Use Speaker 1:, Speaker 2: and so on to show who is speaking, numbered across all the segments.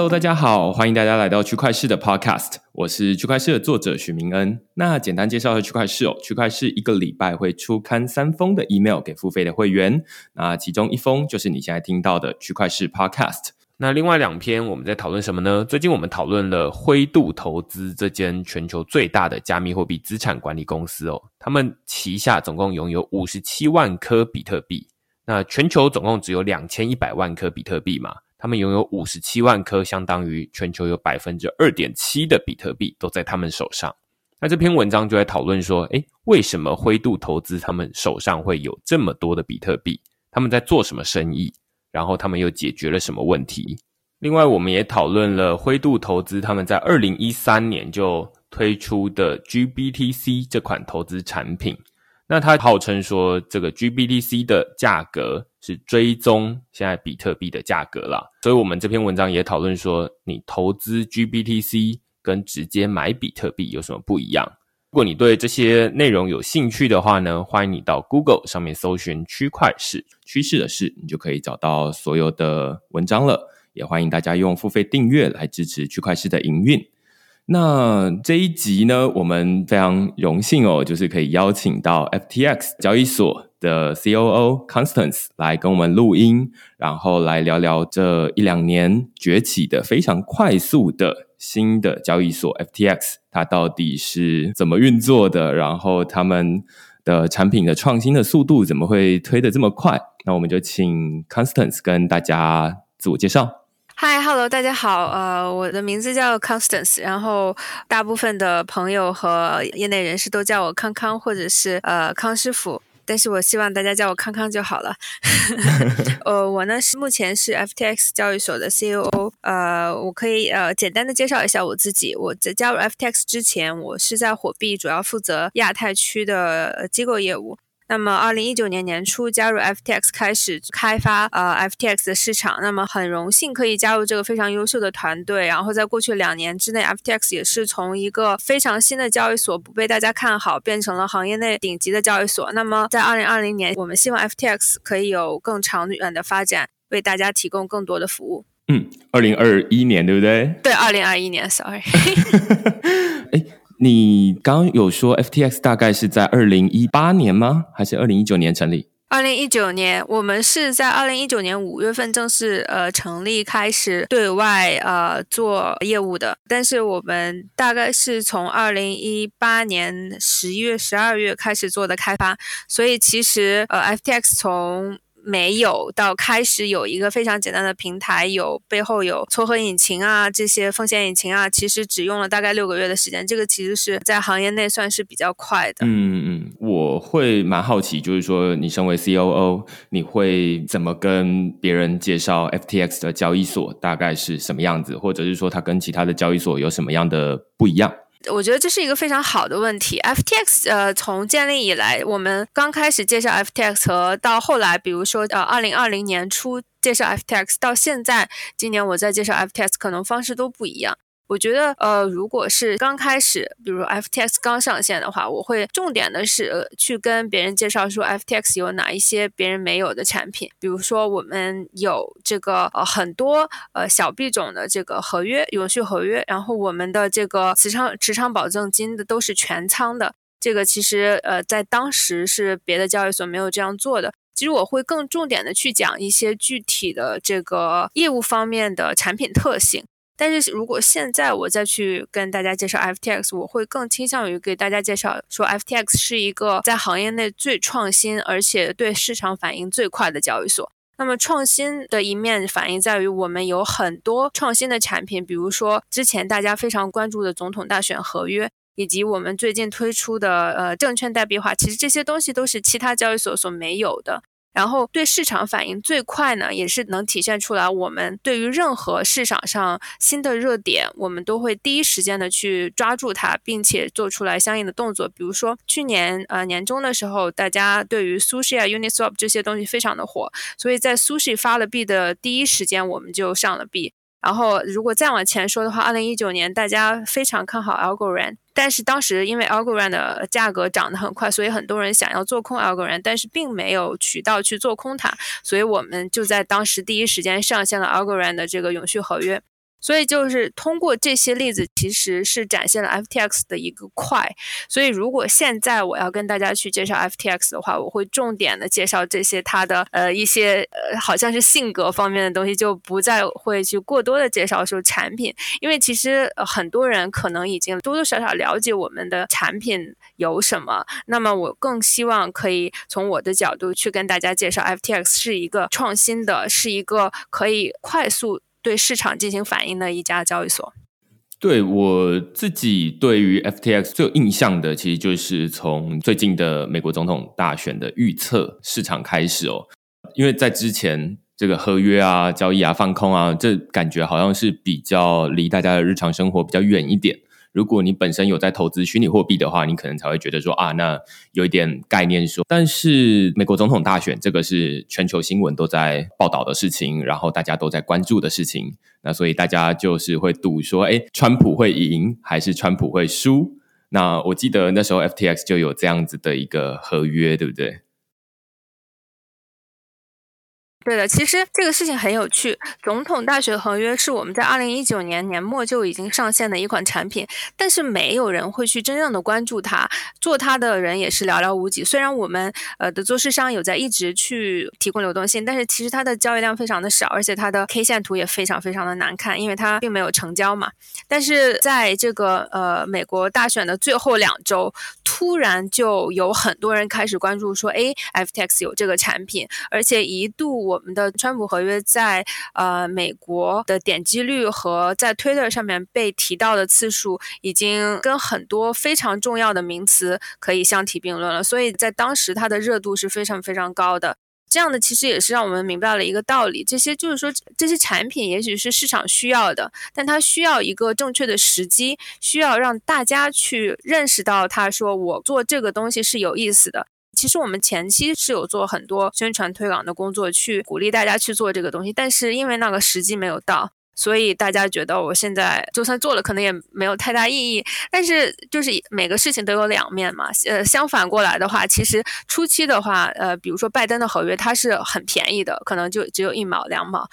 Speaker 1: Hello，大家好，欢迎大家来到区块市的 Podcast，我是区块市的作者许明恩。那简单介绍一下区块市哦，区块市一个礼拜会出刊三封的 email 给付费的会员，那其中一封就是你现在听到的区块市 Podcast。
Speaker 2: 那另外两篇我们在讨论什么呢？最近我们讨论了灰度投资这间全球最大的加密货币资产管理公司哦，他们旗下总共拥有五十七万颗比特币，那全球总共只有两千一百万颗比特币嘛。他们拥有五十七万颗，相当于全球有百分之二点七的比特币都在他们手上。那这篇文章就在讨论说，诶，为什么灰度投资他们手上会有这么多的比特币？他们在做什么生意？然后他们又解决了什么问题？另外，我们也讨论了灰度投资他们在二零一三年就推出的 GBTC 这款投资产品。那他号称说，这个 GBTC 的价格是追踪现在比特币的价格啦。所以我们这篇文章也讨论说，你投资 GBTC 跟直接买比特币有什么不一样？如果你对这些内容有兴趣的话呢，欢迎你到 Google 上面搜寻“区块市
Speaker 1: 趋势的事”，你就可以找到所有的文章了。也欢迎大家用付费订阅来支持区块市的营运。那这一集呢，我们非常荣幸哦，就是可以邀请到 FTX 交易所的 COO Constance 来跟我们录音，然后来聊聊这一两年崛起的非常快速的新的交易所 FTX，它到底是怎么运作的？然后他们的产品的创新的速度怎么会推的这么快？那我们就请 Constance 跟大家自我介绍。
Speaker 3: Hi，Hello，大家好。呃，我的名字叫 Constance，然后大部分的朋友和业内人士都叫我康康，或者是呃康师傅。但是我希望大家叫我康康就好了。呃，我呢是目前是 FTX 交易所的 COO。呃，我可以呃简单的介绍一下我自己。我在加入 FTX 之前，我是在火币主要负责亚太区的机构业务。那么，二零一九年年初加入 FTX，开始开发呃 FTX 的市场。那么，很荣幸可以加入这个非常优秀的团队。然后，在过去两年之内，FTX 也是从一个非常新的交易所，不被大家看好，变成了行业内顶级的交易所。那么，在二零二零年，我们希望 FTX 可以有更长远的发展，为大家提供更多的服务。
Speaker 1: 嗯，二零二一年对不对？
Speaker 3: 对，二零二一年，sorry。
Speaker 1: 哎。你刚刚有说 FTX 大概是在二零一八年吗？还是二零一九年成立？
Speaker 3: 二零一九年，我们是在二零一九年五月份正式呃成立，开始对外呃做业务的。但是我们大概是从二零一八年十一月、十二月开始做的开发，所以其实呃 FTX 从没有到开始有一个非常简单的平台，有背后有撮合引擎啊，这些风险引擎啊，其实只用了大概六个月的时间。这个其实是在行业内算是比较快的。
Speaker 1: 嗯嗯，我会蛮好奇，就是说你身为 COO，你会怎么跟别人介绍 FTX 的交易所大概是什么样子，或者是说它跟其他的交易所有什么样的不一样？
Speaker 3: 我觉得这是一个非常好的问题。FTX 呃，从建立以来，我们刚开始介绍 FTX 和到后来，比如说呃，二零二零年初介绍 FTX，到现在今年我在介绍 FTX，可能方式都不一样。我觉得，呃，如果是刚开始，比如 FTX 刚上线的话，我会重点的是去跟别人介绍说 FTX 有哪一些别人没有的产品，比如说我们有这个呃很多呃小币种的这个合约，永续合约，然后我们的这个持仓持仓保证金的都是全仓的，这个其实呃在当时是别的交易所没有这样做的。其实我会更重点的去讲一些具体的这个业务方面的产品特性。但是如果现在我再去跟大家介绍 FTX，我会更倾向于给大家介绍说 FTX 是一个在行业内最创新，而且对市场反应最快的交易所。那么创新的一面反映在于我们有很多创新的产品，比如说之前大家非常关注的总统大选合约，以及我们最近推出的呃证券代币化，其实这些东西都是其他交易所所没有的。然后对市场反应最快呢，也是能体现出来。我们对于任何市场上新的热点，我们都会第一时间的去抓住它，并且做出来相应的动作。比如说去年呃年中的时候，大家对于 Sushi 啊、Uniswap 这些东西非常的火，所以在 Sushi 发了币的第一时间，我们就上了币。然后，如果再往前说的话，二零一九年大家非常看好 Algorand，但是当时因为 Algorand 的价格涨得很快，所以很多人想要做空 Algorand，但是并没有渠道去做空它，所以我们就在当时第一时间上线了 Algorand 的这个永续合约。所以就是通过这些例子，其实是展现了 FTX 的一个快。所以如果现在我要跟大家去介绍 FTX 的话，我会重点的介绍这些它的呃一些呃好像是性格方面的东西，就不再会去过多的介绍说产品，因为其实呃很多人可能已经多多少少了解我们的产品有什么。那么我更希望可以从我的角度去跟大家介绍 FTX 是一个创新的，是一个可以快速。对市场进行反应的一家交易所。
Speaker 1: 对我自己对于 FTX 最有印象的，其实就是从最近的美国总统大选的预测市场开始哦。因为在之前这个合约啊、交易啊、放空啊，这感觉好像是比较离大家的日常生活比较远一点。如果你本身有在投资虚拟货币的话，你可能才会觉得说啊，那有一点概念说。但是美国总统大选这个是全球新闻都在报道的事情，然后大家都在关注的事情，那所以大家就是会赌说，哎，川普会赢还是川普会输？那我记得那时候 FTX 就有这样子的一个合约，对不对？
Speaker 3: 对的，其实这个事情很有趣。总统大选合约是我们在二零一九年年末就已经上线的一款产品，但是没有人会去真正的关注它，做它的人也是寥寥无几。虽然我们呃的做市商有在一直去提供流动性，但是其实它的交易量非常的少，而且它的 K 线图也非常非常的难看，因为它并没有成交嘛。但是在这个呃美国大选的最后两周，突然就有很多人开始关注说，哎，FTX 有这个产品，而且一度。我们的川普合约在呃美国的点击率和在 Twitter 上面被提到的次数，已经跟很多非常重要的名词可以相提并论了。所以在当时它的热度是非常非常高的。这样的其实也是让我们明白了一个道理：这些就是说这些产品也许是市场需要的，但它需要一个正确的时机，需要让大家去认识到，他说我做这个东西是有意思的。其实我们前期是有做很多宣传推广的工作，去鼓励大家去做这个东西，但是因为那个时机没有到，所以大家觉得我现在就算做了，可能也没有太大意义。但是就是每个事情都有两面嘛，呃，相反过来的话，其实初期的话，呃，比如说拜登的合约，它是很便宜的，可能就只有一毛两毛。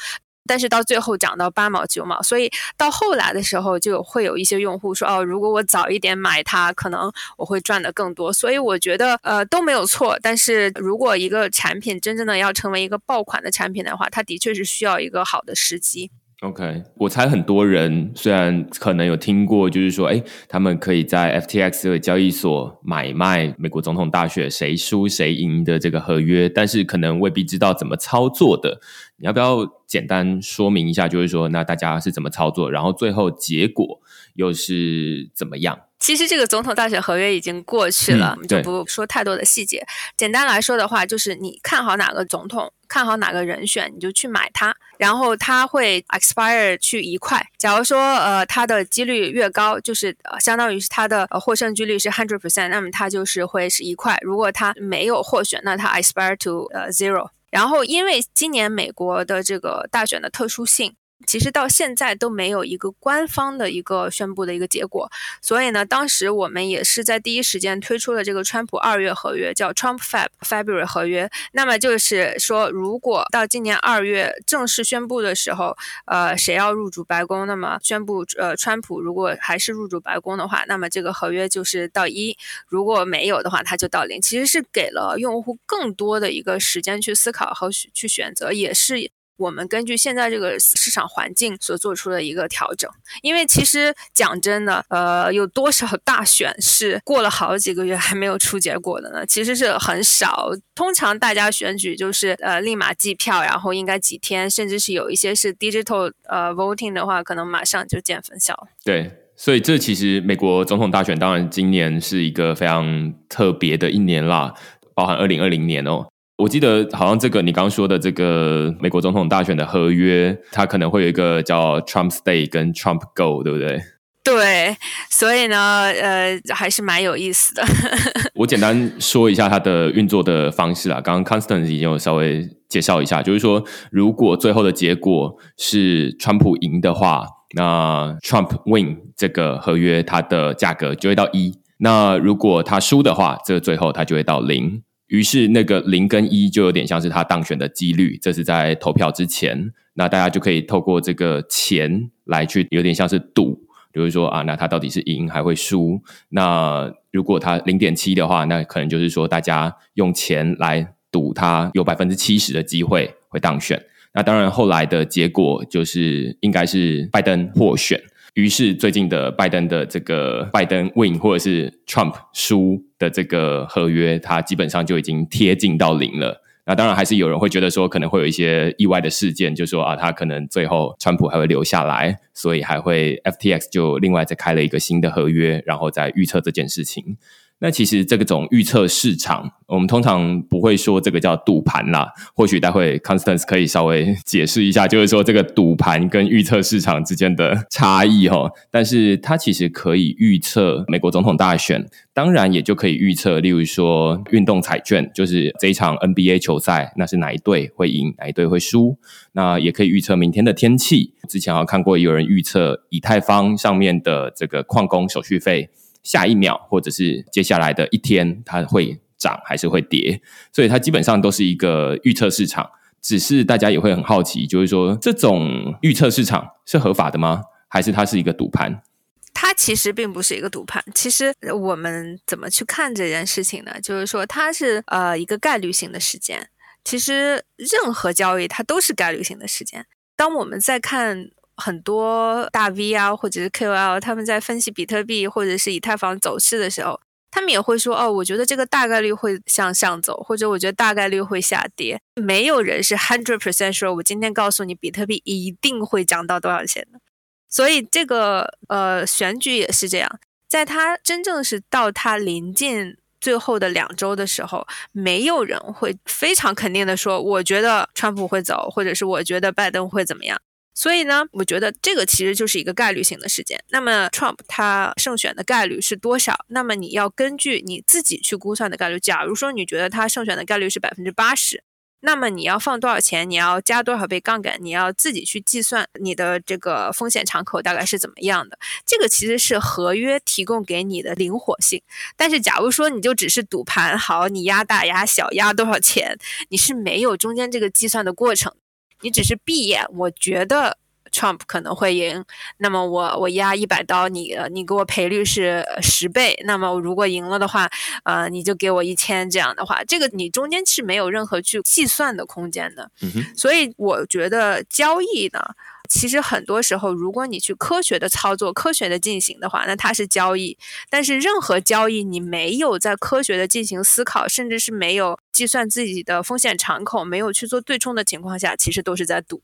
Speaker 3: 但是到最后涨到八毛九毛，所以到后来的时候就会有一些用户说哦，如果我早一点买它，可能我会赚的更多。所以我觉得呃都没有错。但是如果一个产品真正的要成为一个爆款的产品的话，它的确是需要一个好的时机。
Speaker 1: OK，我猜很多人虽然可能有听过，就是说，哎，他们可以在 FTX 这个交易所买卖美国总统大选谁输谁赢的这个合约，但是可能未必知道怎么操作的。你要不要简单说明一下？就是说，那大家是怎么操作，然后最后结果又是怎么样？
Speaker 3: 其实这个总统大选合约已经过去了，我们就不说太多的细节。简单来说的话，就是你看好哪个总统，看好哪个人选，你就去买它，然后它会 expire 去一块。假如说呃它的几率越高，就是呃相当于是它的呃获胜几率是 hundred percent，那么它就是会是一块。如果它没有获选，那它 expire to 呃 zero。然后因为今年美国的这个大选的特殊性。其实到现在都没有一个官方的一个宣布的一个结果，所以呢，当时我们也是在第一时间推出了这个川普二月合约，叫 Trump Feb February 合约。那么就是说，如果到今年二月正式宣布的时候，呃，谁要入主白宫，那么宣布呃，川普如果还是入主白宫的话，那么这个合约就是到一；如果没有的话，它就到零。其实是给了用户更多的一个时间去思考和去选择，也是。我们根据现在这个市场环境所做出的一个调整，因为其实讲真的，呃，有多少大选是过了好几个月还没有出结果的呢？其实是很少。通常大家选举就是呃立马计票，然后应该几天，甚至是有一些是 digital 呃 voting 的话，可能马上就见分晓。
Speaker 1: 对，所以这其实美国总统大选，当然今年是一个非常特别的一年啦，包含二零二零年哦。我记得好像这个你刚刚说的这个美国总统大选的合约，它可能会有一个叫 Trump Stay 跟 Trump Go，对不对？
Speaker 3: 对，所以呢，呃，还是蛮有意思的。
Speaker 1: 我简单说一下它的运作的方式啦，刚刚 Constant 已经有稍微介绍一下，就是说，如果最后的结果是川普赢的话，那 Trump Win 这个合约它的价格就会到一；那如果他输的话，这最后它就会到零。于是那个零跟一就有点像是他当选的几率，这是在投票之前。那大家就可以透过这个钱来去，有点像是赌，比如说啊，那他到底是赢还会输？那如果他零点七的话，那可能就是说大家用钱来赌，他有百分之七十的机会会当选。那当然，后来的结果就是应该是拜登获选。于是最近的拜登的这个拜登 win 或者是 Trump 输的这个合约，它基本上就已经贴近到零了。那当然还是有人会觉得说，可能会有一些意外的事件，就说啊，他可能最后川普还会留下来，所以还会 FTX 就另外再开了一个新的合约，然后再预测这件事情。那其实这个种预测市场，我们通常不会说这个叫赌盘啦。或许待会 Constance 可以稍微解释一下，就是说这个赌盘跟预测市场之间的差异哈。但是它其实可以预测美国总统大选，当然也就可以预测，例如说运动彩券，就是这一场 NBA 球赛，那是哪一队会赢，哪一队会输。那也可以预测明天的天气。之前好像看过有人预测以太坊上面的这个矿工手续费。下一秒，或者是接下来的一天，它会涨还是会跌？所以它基本上都是一个预测市场。只是大家也会很好奇，就是说这种预测市场是合法的吗？还是它是一个赌盘？
Speaker 3: 它其实并不是一个赌盘。其实我们怎么去看这件事情呢？就是说它是呃一个概率性的事件。其实任何交易它都是概率性的事件。当我们在看。很多大 V 啊，或者是 KOL，他们在分析比特币或者是以太坊走势的时候，他们也会说：“哦，我觉得这个大概率会向上走，或者我觉得大概率会下跌。”没有人是 hundred percent 说，我今天告诉你比特币一定会涨到多少钱的。所以这个呃选举也是这样，在它真正是到它临近最后的两周的时候，没有人会非常肯定的说：“我觉得川普会走，或者是我觉得拜登会怎么样。”所以呢，我觉得这个其实就是一个概率性的事件。那么，Trump 他胜选的概率是多少？那么你要根据你自己去估算的概率。假如说你觉得他胜选的概率是百分之八十，那么你要放多少钱？你要加多少倍杠杆？你要自己去计算你的这个风险敞口大概是怎么样的。这个其实是合约提供给你的灵活性。但是，假如说你就只是赌盘，好，你压大压小，压多少钱，你是没有中间这个计算的过程。你只是闭眼，我觉得 Trump 可能会赢，那么我我压一百刀，你你给我赔率是十倍，那么如果赢了的话，呃，你就给我一千，这样的话，这个你中间是没有任何去计算的空间的。所以我觉得交易呢。其实很多时候，如果你去科学的操作、科学的进行的话，那它是交易。但是任何交易，你没有在科学的进行思考，甚至是没有计算自己的风险敞口，没有去做对冲的情况下，其实都是在赌。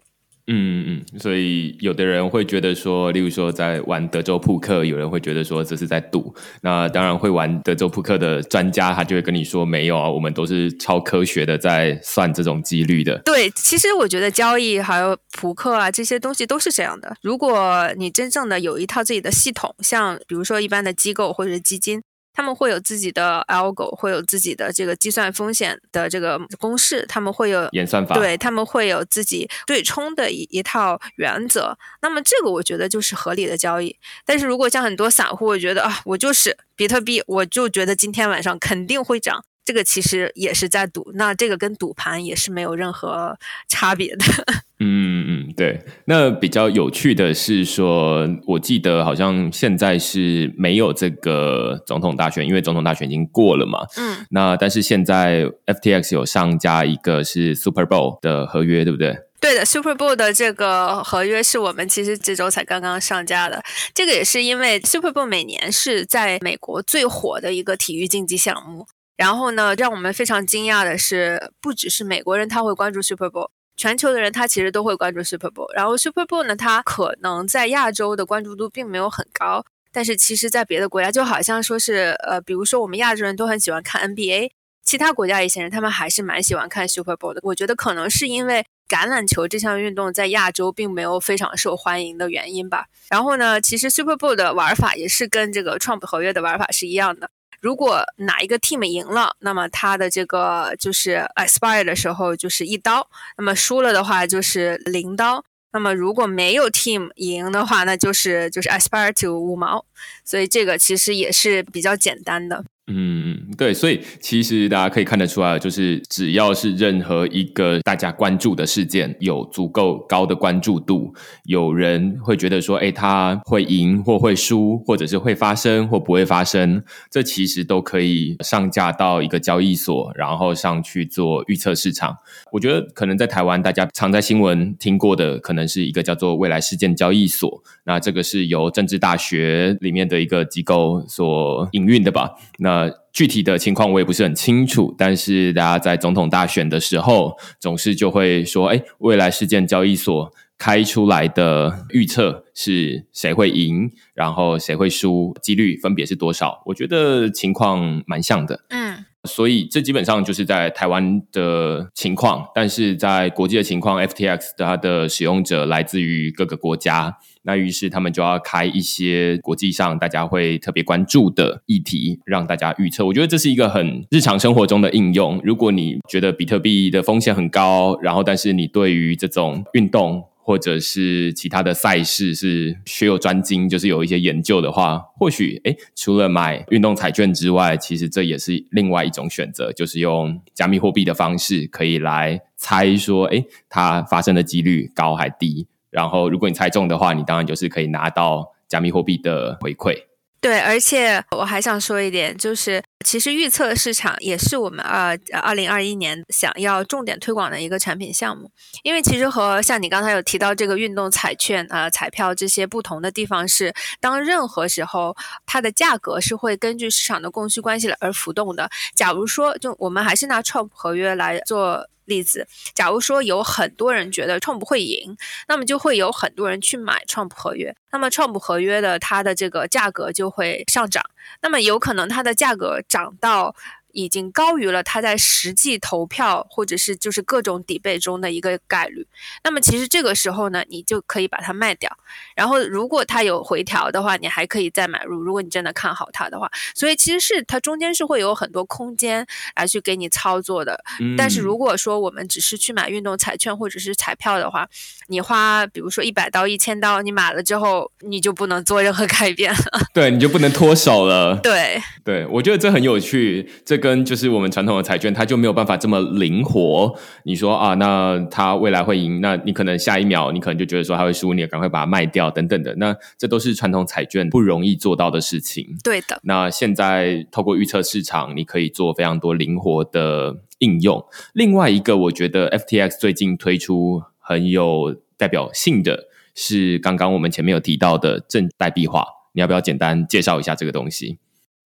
Speaker 1: 嗯嗯，所以有的人会觉得说，例如说在玩德州扑克，有人会觉得说这是在赌。那当然会玩德州扑克的专家，他就会跟你说，没有啊，我们都是超科学的在算这种几率的。
Speaker 3: 对，其实我觉得交易还有扑克啊这些东西都是这样的。如果你真正的有一套自己的系统，像比如说一般的机构或者基金。他们会有自己的 algo，会有自己的这个计算风险的这个公式，他们会有
Speaker 1: 演算法，
Speaker 3: 对他们会有自己对冲的一一套原则。那么这个我觉得就是合理的交易。但是如果像很多散户，我觉得啊，我就是比特币，我就觉得今天晚上肯定会涨。这个其实也是在赌，那这个跟赌盘也是没有任何差别的。
Speaker 1: 嗯嗯，对。那比较有趣的是说，我记得好像现在是没有这个总统大选，因为总统大选已经过了嘛。嗯。那但是现在 FTX 有上加一个是 Super Bowl 的合约，对不对？
Speaker 3: 对的，Super Bowl 的这个合约是我们其实这周才刚刚上架的。这个也是因为 Super Bowl 每年是在美国最火的一个体育竞技项目。然后呢，让我们非常惊讶的是，不只是美国人他会关注 Super Bowl，全球的人他其实都会关注 Super Bowl。然后 Super Bowl 呢，它可能在亚洲的关注度并没有很高，但是其实在别的国家，就好像说是，呃，比如说我们亚洲人都很喜欢看 NBA，其他国家一些人他们还是蛮喜欢看 Super Bowl 的。我觉得可能是因为橄榄球这项运动在亚洲并没有非常受欢迎的原因吧。然后呢，其实 Super Bowl 的玩法也是跟这个 Trump 合约的玩法是一样的。如果哪一个 team 赢了，那么他的这个就是 expire 的时候就是一刀；那么输了的话就是零刀。那么如果没有 team 赢的话，那就是就是 aspire to 五毛。所以这个其实也是比较简单的。
Speaker 1: 嗯，对，所以其实大家可以看得出来，就是只要是任何一个大家关注的事件，有足够高的关注度，有人会觉得说，哎，他会赢或会输，或者是会发生或不会发生，这其实都可以上架到一个交易所，然后上去做预测市场。我觉得可能在台湾，大家常在新闻听过的，可能是一个叫做未来事件交易所，那这个是由政治大学里面的一个机构所营运的吧？那，具体的情况我也不是很清楚，但是大家在总统大选的时候，总是就会说，哎，未来事件交易所开出来的预测是谁会赢，然后谁会输，几率分别是多少？我觉得情况蛮像的，
Speaker 3: 嗯。
Speaker 1: 所以这基本上就是在台湾的情况，但是在国际的情况，FTX 它的使用者来自于各个国家，那于是他们就要开一些国际上大家会特别关注的议题，让大家预测。我觉得这是一个很日常生活中的应用。如果你觉得比特币的风险很高，然后但是你对于这种运动，或者是其他的赛事是学有专精，就是有一些研究的话，或许诶，除了买运动彩券之外，其实这也是另外一种选择，就是用加密货币的方式可以来猜说，诶，它发生的几率高还低。然后如果你猜中的话，你当然就是可以拿到加密货币的回馈。
Speaker 3: 对，而且我还想说一点，就是其实预测市场也是我们呃二零二一年想要重点推广的一个产品项目。因为其实和像你刚才有提到这个运动彩券啊、彩票这些不同的地方是，当任何时候它的价格是会根据市场的供需关系而浮动的。假如说，就我们还是拿 Trump 合约来做。例子，假如说有很多人觉得 Trump 会赢，那么就会有很多人去买 Trump 合约，那么 Trump 合约的它的这个价格就会上涨，那么有可能它的价格涨到。已经高于了他在实际投票或者是就是各种底背中的一个概率。那么其实这个时候呢，你就可以把它卖掉。然后如果它有回调的话，你还可以再买入。如果你真的看好它的话，所以其实是它中间是会有很多空间来去给你操作的。但是如果说我们只是去买运动彩券或者是彩票的话，你花比如说一百刀、一千刀，你买了之后你就不能做任何改变了。
Speaker 1: 对，你就不能脱手了。
Speaker 3: 对，
Speaker 1: 对我觉得这很有趣。这跟就是我们传统的彩券，它就没有办法这么灵活。你说啊，那它未来会赢，那你可能下一秒你可能就觉得说它会输，你也赶快把它卖掉等等的。那这都是传统彩券不容易做到的事情。
Speaker 3: 对的。
Speaker 1: 那现在透过预测市场，你可以做非常多灵活的应用。另外一个，我觉得 FTX 最近推出很有代表性的是刚刚我们前面有提到的正代币化。你要不要简单介绍一下这个东西？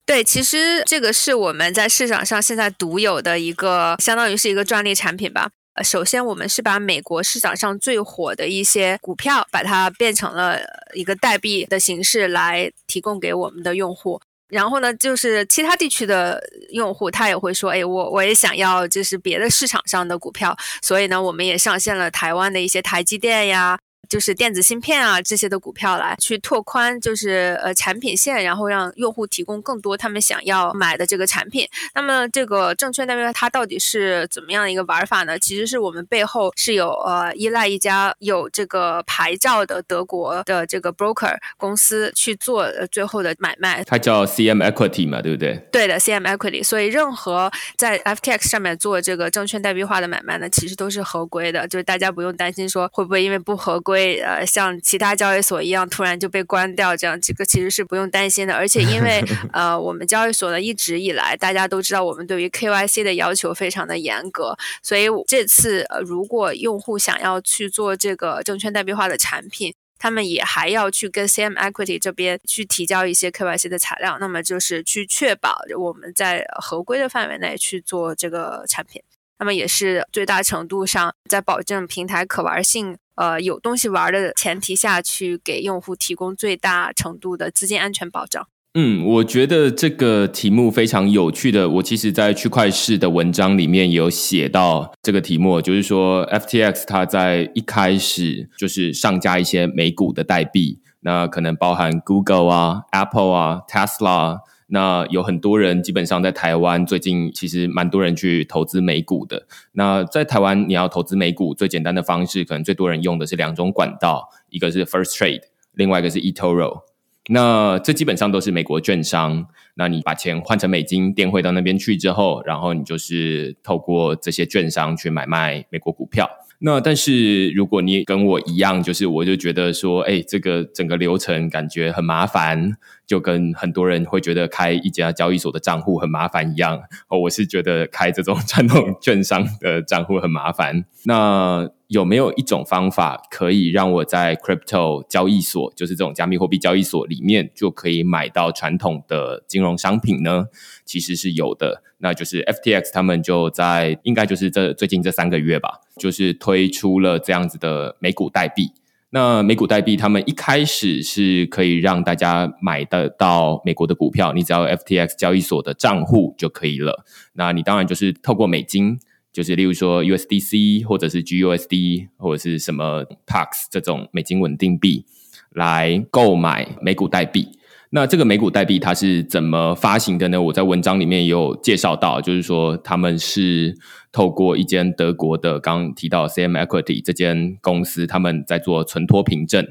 Speaker 3: 对，其实这个是我们在市场上现在独有的一个，相当于是一个专利产品吧。呃，首先我们是把美国市场上最火的一些股票，把它变成了一个代币的形式来提供给我们的用户。然后呢，就是其他地区的用户，他也会说，哎，我我也想要，就是别的市场上的股票。所以呢，我们也上线了台湾的一些台积电呀。就是电子芯片啊这些的股票来去拓宽，就是呃产品线，然后让用户提供更多他们想要买的这个产品。那么这个证券代币它到底是怎么样的一个玩法呢？其实是我们背后是有呃依赖一家有这个牌照的德国的这个 broker 公司去做最后的买卖。
Speaker 1: 它叫 CM Equity 嘛，对不对？
Speaker 3: 对的，CM Equity。所以任何在 FTX 上面做这个证券代币化的买卖呢，其实都是合规的，就是大家不用担心说会不会因为不合规。会呃像其他交易所一样突然就被关掉，这样这个其实是不用担心的。而且因为 呃我们交易所呢一直以来大家都知道我们对于 KYC 的要求非常的严格，所以这次呃如果用户想要去做这个证券代币化的产品，他们也还要去跟 CM Equity 这边去提交一些 KYC 的材料，那么就是去确保我们在合规的范围内去做这个产品。那么也是最大程度上在保证平台可玩性，呃，有东西玩的前提下去给用户提供最大程度的资金安全保障。
Speaker 1: 嗯，我觉得这个题目非常有趣的。我其实，在区块市的文章里面有写到这个题目，就是说，FTX 它在一开始就是上架一些美股的代币，那可能包含 Google 啊、Apple 啊、Tesla。那有很多人，基本上在台湾最近其实蛮多人去投资美股的。那在台湾，你要投资美股最简单的方式，可能最多人用的是两种管道，一个是 First Trade，另外一个是 eToro。那这基本上都是美国券商，那你把钱换成美金垫汇到那边去之后，然后你就是透过这些券商去买卖美国股票。那但是如果你跟我一样，就是我就觉得说，哎，这个整个流程感觉很麻烦，就跟很多人会觉得开一家交易所的账户很麻烦一样。哦，我是觉得开这种 传统券商的账户很麻烦。那有没有一种方法可以让我在 crypto 交易所，就是这种加密货币交易所里面，就可以买到传统的金融商品呢？其实是有的，那就是 FTX 他们就在应该就是这最近这三个月吧，就是推出了这样子的美股代币。那美股代币他们一开始是可以让大家买得到美国的股票，你只要 FTX 交易所的账户就可以了。那你当然就是透过美金，就是例如说 USDC 或者是 GUSD 或者是什么 PAX 这种美金稳定币来购买美股代币。那这个美股代币它是怎么发行的呢？我在文章里面也有介绍到，就是说他们是透过一间德国的刚提到 CM Equity 这间公司，他们在做存托凭证。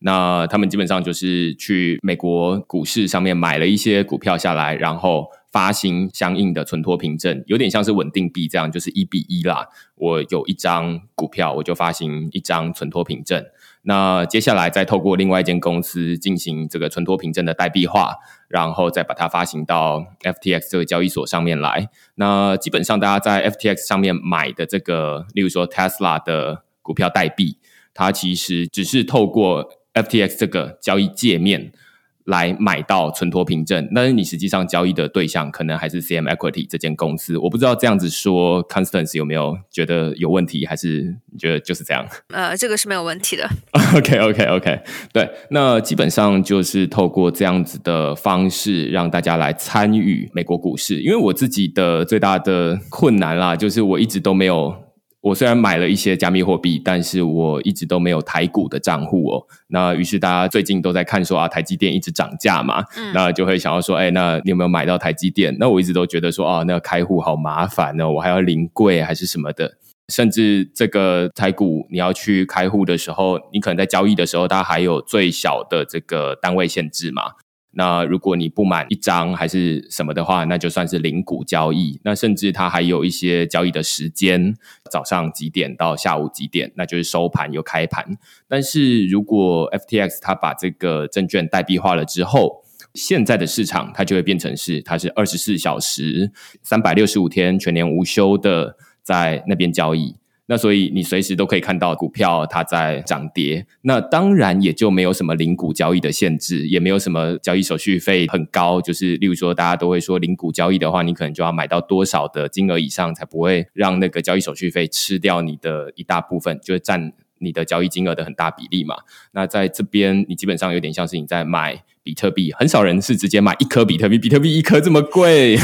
Speaker 1: 那他们基本上就是去美国股市上面买了一些股票下来，然后发行相应的存托凭证，有点像是稳定币这样，就是一比一啦。我有一张股票，我就发行一张存托凭证。那接下来再透过另外一间公司进行这个存托凭证的代币化，然后再把它发行到 FTX 这个交易所上面来。那基本上大家在 FTX 上面买的这个，例如说 Tesla 的股票代币，它其实只是透过 FTX 这个交易界面。来买到存托凭证，但是你实际上交易的对象可能还是 CM Equity 这间公司。我不知道这样子说，Constance 有没有觉得有问题，还是你觉得就是这样？
Speaker 3: 呃，这个是没有问题的。
Speaker 1: OK OK OK，对，那基本上就是透过这样子的方式，让大家来参与美国股市。因为我自己的最大的困难啦，就是我一直都没有。我虽然买了一些加密货币，但是我一直都没有台股的账户哦。那于是大家最近都在看说啊，台积电一直涨价嘛，那就会想要说，哎，那你有没有买到台积电？那我一直都觉得说，啊，那开户好麻烦呢，我还要临柜还是什么的。甚至这个台股你要去开户的时候，你可能在交易的时候，它还有最小的这个单位限制嘛。那如果你不满一张还是什么的话，那就算是零股交易。那甚至它还有一些交易的时间，早上几点到下午几点，那就是收盘又开盘。但是如果 FTX 它把这个证券代币化了之后，现在的市场它就会变成是它是二十四小时、三百六十五天全年无休的在那边交易。那所以你随时都可以看到股票它在涨跌，那当然也就没有什么零股交易的限制，也没有什么交易手续费很高。就是例如说，大家都会说零股交易的话，你可能就要买到多少的金额以上，才不会让那个交易手续费吃掉你的一大部分，就是占你的交易金额的很大比例嘛。那在这边，你基本上有点像是你在买比特币，很少人是直接买一颗比特币，比特币一颗这么贵，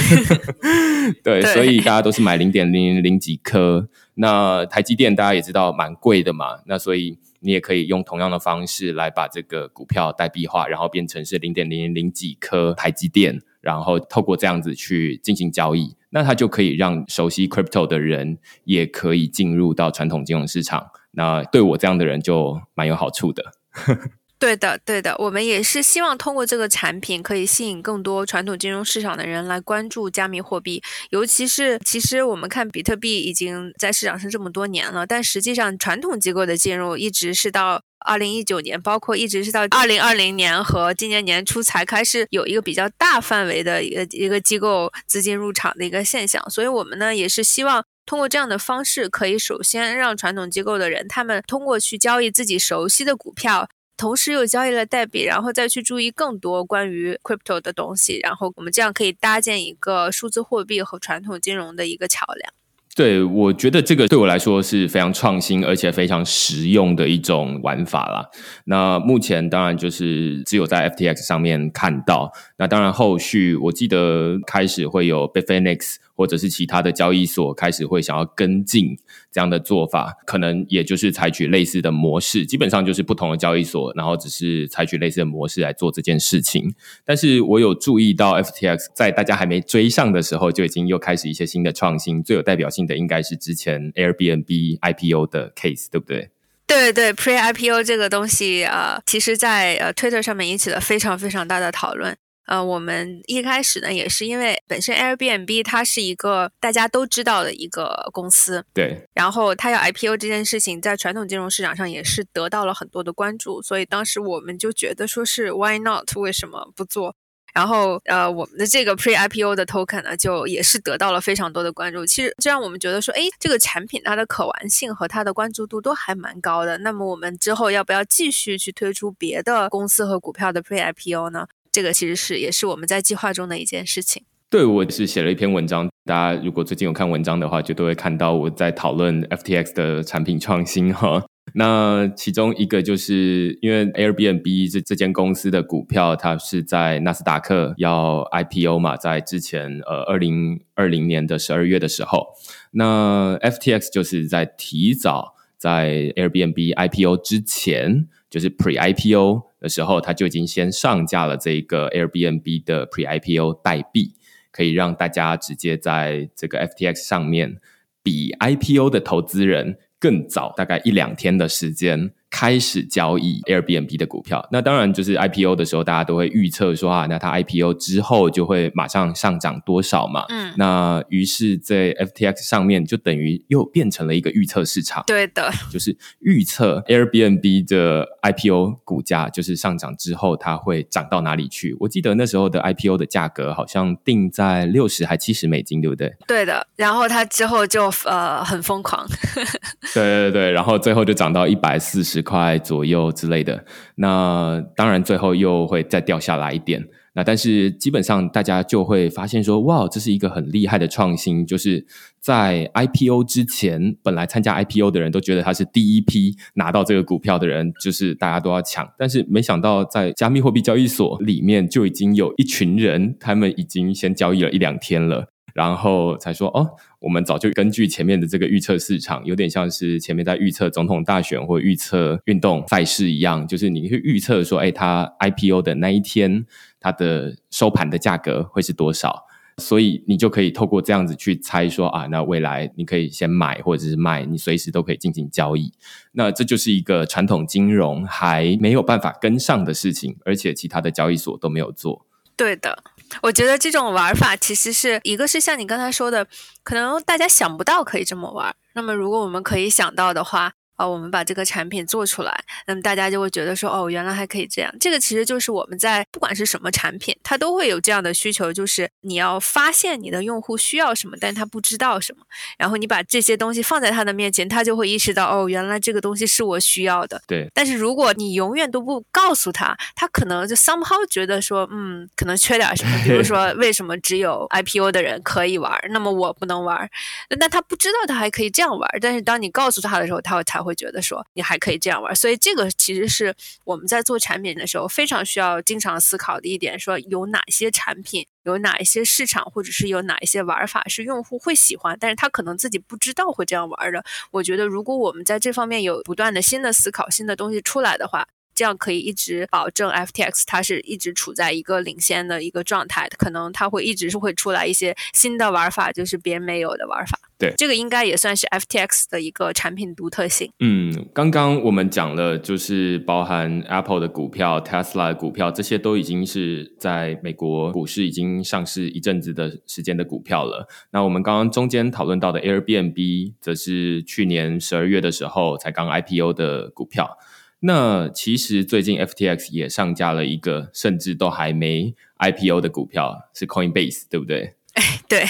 Speaker 1: 对，所以大家都是买零点零零零几颗。那台积电大家也知道蛮贵的嘛，那所以你也可以用同样的方式来把这个股票代币化，然后变成是零点零零零几颗台积电，然后透过这样子去进行交易，那它就可以让熟悉 crypto 的人也可以进入到传统金融市场。那对我这样的人就蛮有好处的。
Speaker 3: 对的，对的，我们也是希望通过这个产品，可以吸引更多传统金融市场的人来关注加密货币。尤其是，其实我们看比特币已经在市场上这么多年了，但实际上传统机构的进入一直是到二零一九年，包括一直是到二零二零年和今年年初才开始有一个比较大范围的一个一个机构资金入场的一个现象。所以，我们呢也是希望通过这样的方式，可以首先让传统机构的人，他们通过去交易自己熟悉的股票。同时又交易了代币，然后再去注意更多关于 crypto 的东西，然后我们这样可以搭建一个数字货币和传统金融的一个桥梁。
Speaker 1: 对，我觉得这个对我来说是非常创新而且非常实用的一种玩法啦。那目前当然就是只有在 FTX 上面看到，那当然后续我记得开始会有 b i f i n e x。或者是其他的交易所开始会想要跟进这样的做法，可能也就是采取类似的模式，基本上就是不同的交易所，然后只是采取类似的模式来做这件事情。但是我有注意到 FTX 在大家还没追上的时候，就已经又开始一些新的创新。最有代表性的应该是之前 Airbnb IPO 的 case，对不对？
Speaker 3: 对对，Pre IPO 这个东西啊，其实在呃 Twitter 上面引起了非常非常大的讨论。呃，我们一开始呢，也是因为本身 Airbnb 它是一个大家都知道的一个公司，
Speaker 1: 对，
Speaker 3: 然后它要 IPO 这件事情，在传统金融市场上也是得到了很多的关注，所以当时我们就觉得说是 Why not？为什么不做？然后呃，我们的这个 Pre IPO 的 Token 呢，就也是得到了非常多的关注。其实这让我们觉得说，哎，这个产品它的可玩性和它的关注度都还蛮高的。那么我们之后要不要继续去推出别的公司和股票的 Pre IPO 呢？这个其实是也是我们在计划中的一件事情。
Speaker 1: 对，我是写了一篇文章，大家如果最近有看文章的话，就都会看到我在讨论 FTX 的产品创新哈。那其中一个就是因为 Airbnb 这这间公司的股票，它是在纳斯达克要 IPO 嘛，在之前呃二零二零年的十二月的时候，那 FTX 就是在提早在 Airbnb IPO 之前，就是 Pre IPO。的时候，他就已经先上架了这个 Airbnb 的 Pre IPO 代币，可以让大家直接在这个 FTX 上面，比 IPO 的投资人更早大概一两天的时间。开始交易 Airbnb 的股票，那当然就是 IPO 的时候，大家都会预测说啊，那它 IPO 之后就会马上上涨多少嘛？嗯，那于是，在 FTX 上面就等于又变成了一个预测市场。
Speaker 3: 对的，
Speaker 1: 就是预测 Airbnb 的 IPO 股价就是上涨之后它会涨到哪里去。我记得那时候的 IPO 的价格好像定在六十还七十美金，对不对？
Speaker 3: 对的，然后它之后就呃很疯狂。
Speaker 1: 对对对，然后最后就涨到一百四十。块左右之类的，那当然最后又会再掉下来一点。那但是基本上大家就会发现说，哇，这是一个很厉害的创新。就是在 IPO 之前，本来参加 IPO 的人都觉得他是第一批拿到这个股票的人，就是大家都要抢。但是没想到在加密货币交易所里面就已经有一群人，他们已经先交易了一两天了。然后才说哦，我们早就根据前面的这个预测市场，有点像是前面在预测总统大选或预测运动赛事一样，就是你去预测说，哎，它 IPO 的那一天，它的收盘的价格会是多少？所以你就可以透过这样子去猜说啊，那未来你可以先买或者是卖，你随时都可以进行交易。那这就是一个传统金融还没有办法跟上的事情，而且其他的交易所都没有做。
Speaker 3: 对的。我觉得这种玩法其实是一个是像你刚才说的，可能大家想不到可以这么玩。那么如果我们可以想到的话。啊，我们把这个产品做出来，那么大家就会觉得说，哦，原来还可以这样。这个其实就是我们在不管是什么产品，它都会有这样的需求，就是你要发现你的用户需要什么，但他不知道什么，然后你把这些东西放在他的面前，他就会意识到，哦，原来这个东西是我需要的。
Speaker 1: 对。
Speaker 3: 但是如果你永远都不告诉他，他可能就 somehow 觉得说，嗯，可能缺点什么，比如说 为什么只有 IPO 的人可以玩，那么我不能玩？那他不知道他还可以这样玩，但是当你告诉他的时候，他才会觉得说你还可以这样玩，所以这个其实是我们在做产品的时候非常需要经常思考的一点。说有哪些产品，有哪一些市场，或者是有哪一些玩法是用户会喜欢，但是他可能自己不知道会这样玩的。我觉得如果我们在这方面有不断的新的思考，新的东西出来的话。这样可以一直保证 FTX 它是一直处在一个领先的一个状态，可能它会一直是会出来一些新的玩法，就是别人没有的玩法。
Speaker 1: 对，
Speaker 3: 这个应该也算是 FTX 的一个产品独特性。
Speaker 1: 嗯，刚刚我们讲了，就是包含 Apple 的股票、Tesla 的股票，这些都已经是在美国股市已经上市一阵子的时间的股票了。那我们刚刚中间讨论到的 Airbnb，则是去年十二月的时候才刚 IPO 的股票。那其实最近 FTX 也上架了一个，甚至都还没 IPO 的股票，是 Coinbase，对不对？
Speaker 3: 对。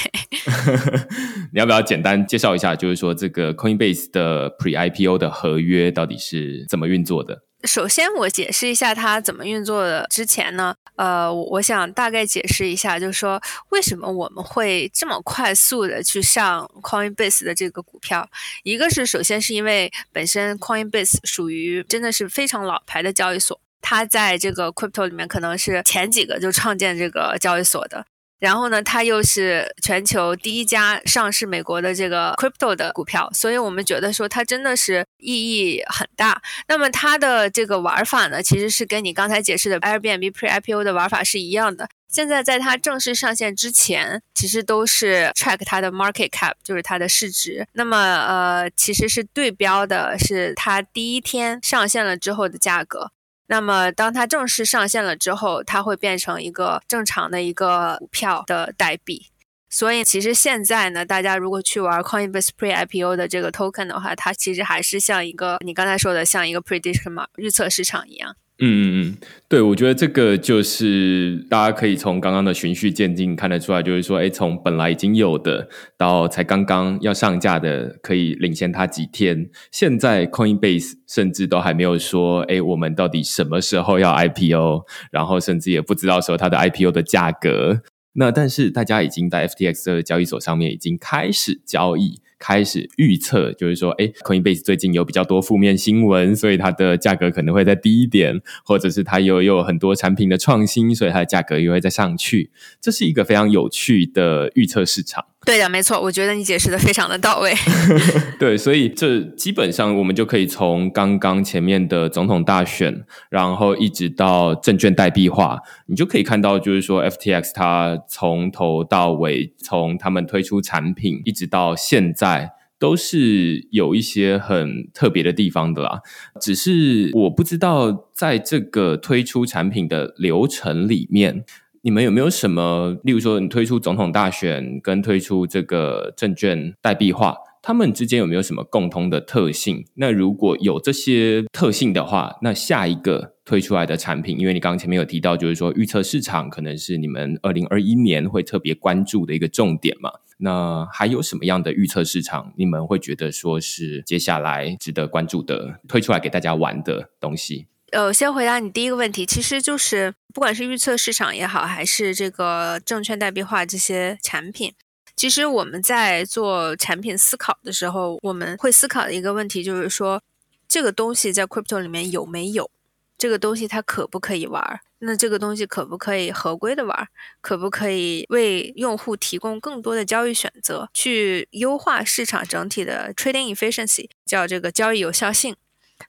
Speaker 1: 你要不要简单介绍一下，就是说这个 Coinbase 的 Pre IPO 的合约到底是怎么运作的？
Speaker 3: 首先，我解释一下它怎么运作的。之前呢，呃，我我想大概解释一下，就是说为什么我们会这么快速的去上 Coinbase 的这个股票。一个是，首先是因为本身 Coinbase 属于真的是非常老牌的交易所，它在这个 crypto 里面可能是前几个就创建这个交易所的。然后呢，它又是全球第一家上市美国的这个 crypto 的股票，所以我们觉得说它真的是意义很大。那么它的这个玩法呢，其实是跟你刚才解释的 Airbnb pre IPO 的玩法是一样的。现在在它正式上线之前，其实都是 track 它的 market cap，就是它的市值。那么呃，其实是对标的是它第一天上线了之后的价格。那么，当它正式上线了之后，它会变成一个正常的一个股票的代币。所以，其实现在呢，大家如果去玩 Coinbase Pre IPO 的这个 token 的话，它其实还是像一个你刚才说的，像一个 prediction 嘛，预测市场一样。
Speaker 1: 嗯嗯嗯，对，我觉得这个就是大家可以从刚刚的循序渐进看得出来，就是说，哎，从本来已经有的到才刚刚要上架的，可以领先它几天。现在 Coinbase 甚至都还没有说，哎，我们到底什么时候要 IPO，然后甚至也不知道说它的 IPO 的价格。那但是大家已经在 FTX 的交易所上面已经开始交易。开始预测，就是说，哎，Coinbase 最近有比较多负面新闻，所以它的价格可能会再低一点，或者是它又有很多产品的创新，所以它的价格又会再上去。这是一个非常有趣的预测市场。
Speaker 3: 对的，没错，我觉得你解释的非常的到位。
Speaker 1: 对，所以这基本上我们就可以从刚刚前面的总统大选，然后一直到证券代币化，你就可以看到，就是说 FTX 它从头到尾，从他们推出产品一直到现在，都是有一些很特别的地方的啦。只是我不知道在这个推出产品的流程里面。你们有没有什么，例如说你推出总统大选跟推出这个证券代币化，他们之间有没有什么共通的特性？那如果有这些特性的话，那下一个推出来的产品，因为你刚刚前面有提到，就是说预测市场可能是你们二零二一年会特别关注的一个重点嘛？那还有什么样的预测市场，你们会觉得说是接下来值得关注的，推出来给大家玩的东西？
Speaker 3: 呃，先回答你第一个问题，其实就是不管是预测市场也好，还是这个证券代币化这些产品，其实我们在做产品思考的时候，我们会思考的一个问题就是说，这个东西在 crypto 里面有没有？这个东西它可不可以玩？那这个东西可不可以合规的玩？可不可以为用户提供更多的交易选择，去优化市场整体的 trading efficiency，叫这个交易有效性？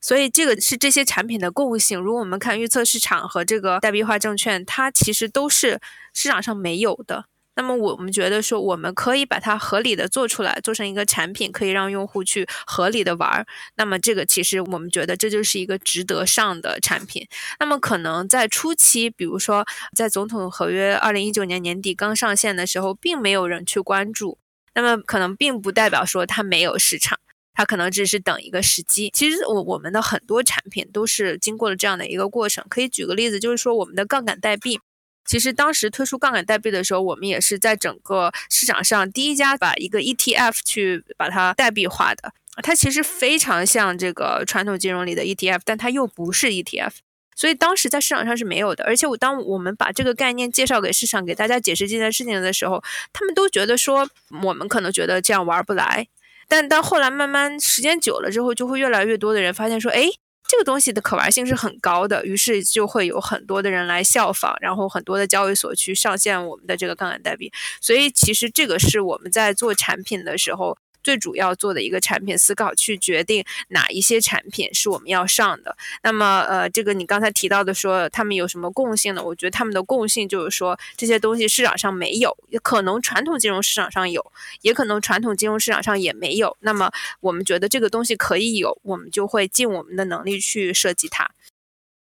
Speaker 3: 所以这个是这些产品的共性。如果我们看预测市场和这个代币化证券，它其实都是市场上没有的。那么我们觉得说，我们可以把它合理的做出来，做成一个产品，可以让用户去合理的玩。那么这个其实我们觉得这就是一个值得上的产品。那么可能在初期，比如说在总统合约二零一九年年底刚上线的时候，并没有人去关注。那么可能并不代表说它没有市场。它可能只是等一个时机。其实我我们的很多产品都是经过了这样的一个过程。可以举个例子，就是说我们的杠杆代币，其实当时推出杠杆代币的时候，我们也是在整个市场上第一家把一个 ETF 去把它代币化的。它其实非常像这个传统金融里的 ETF，但它又不是 ETF，所以当时在市场上是没有的。而且我当我们把这个概念介绍给市场，给大家解释这件事情的时候，他们都觉得说我们可能觉得这样玩不来。但到后来慢慢时间久了之后，就会越来越多的人发现说，哎，这个东西的可玩性是很高的，于是就会有很多的人来效仿，然后很多的交易所去上线我们的这个杠杆代币。所以其实这个是我们在做产品的时候。最主要做的一个产品思考，去决定哪一些产品是我们要上的。那么，呃，这个你刚才提到的说他们有什么共性呢？我觉得他们的共性就是说这些东西市场上没有，也可能传统金融市场上有，也可能传统金融市场上也没有。那么我们觉得这个东西可以有，我们就会尽我们的能力去设计它。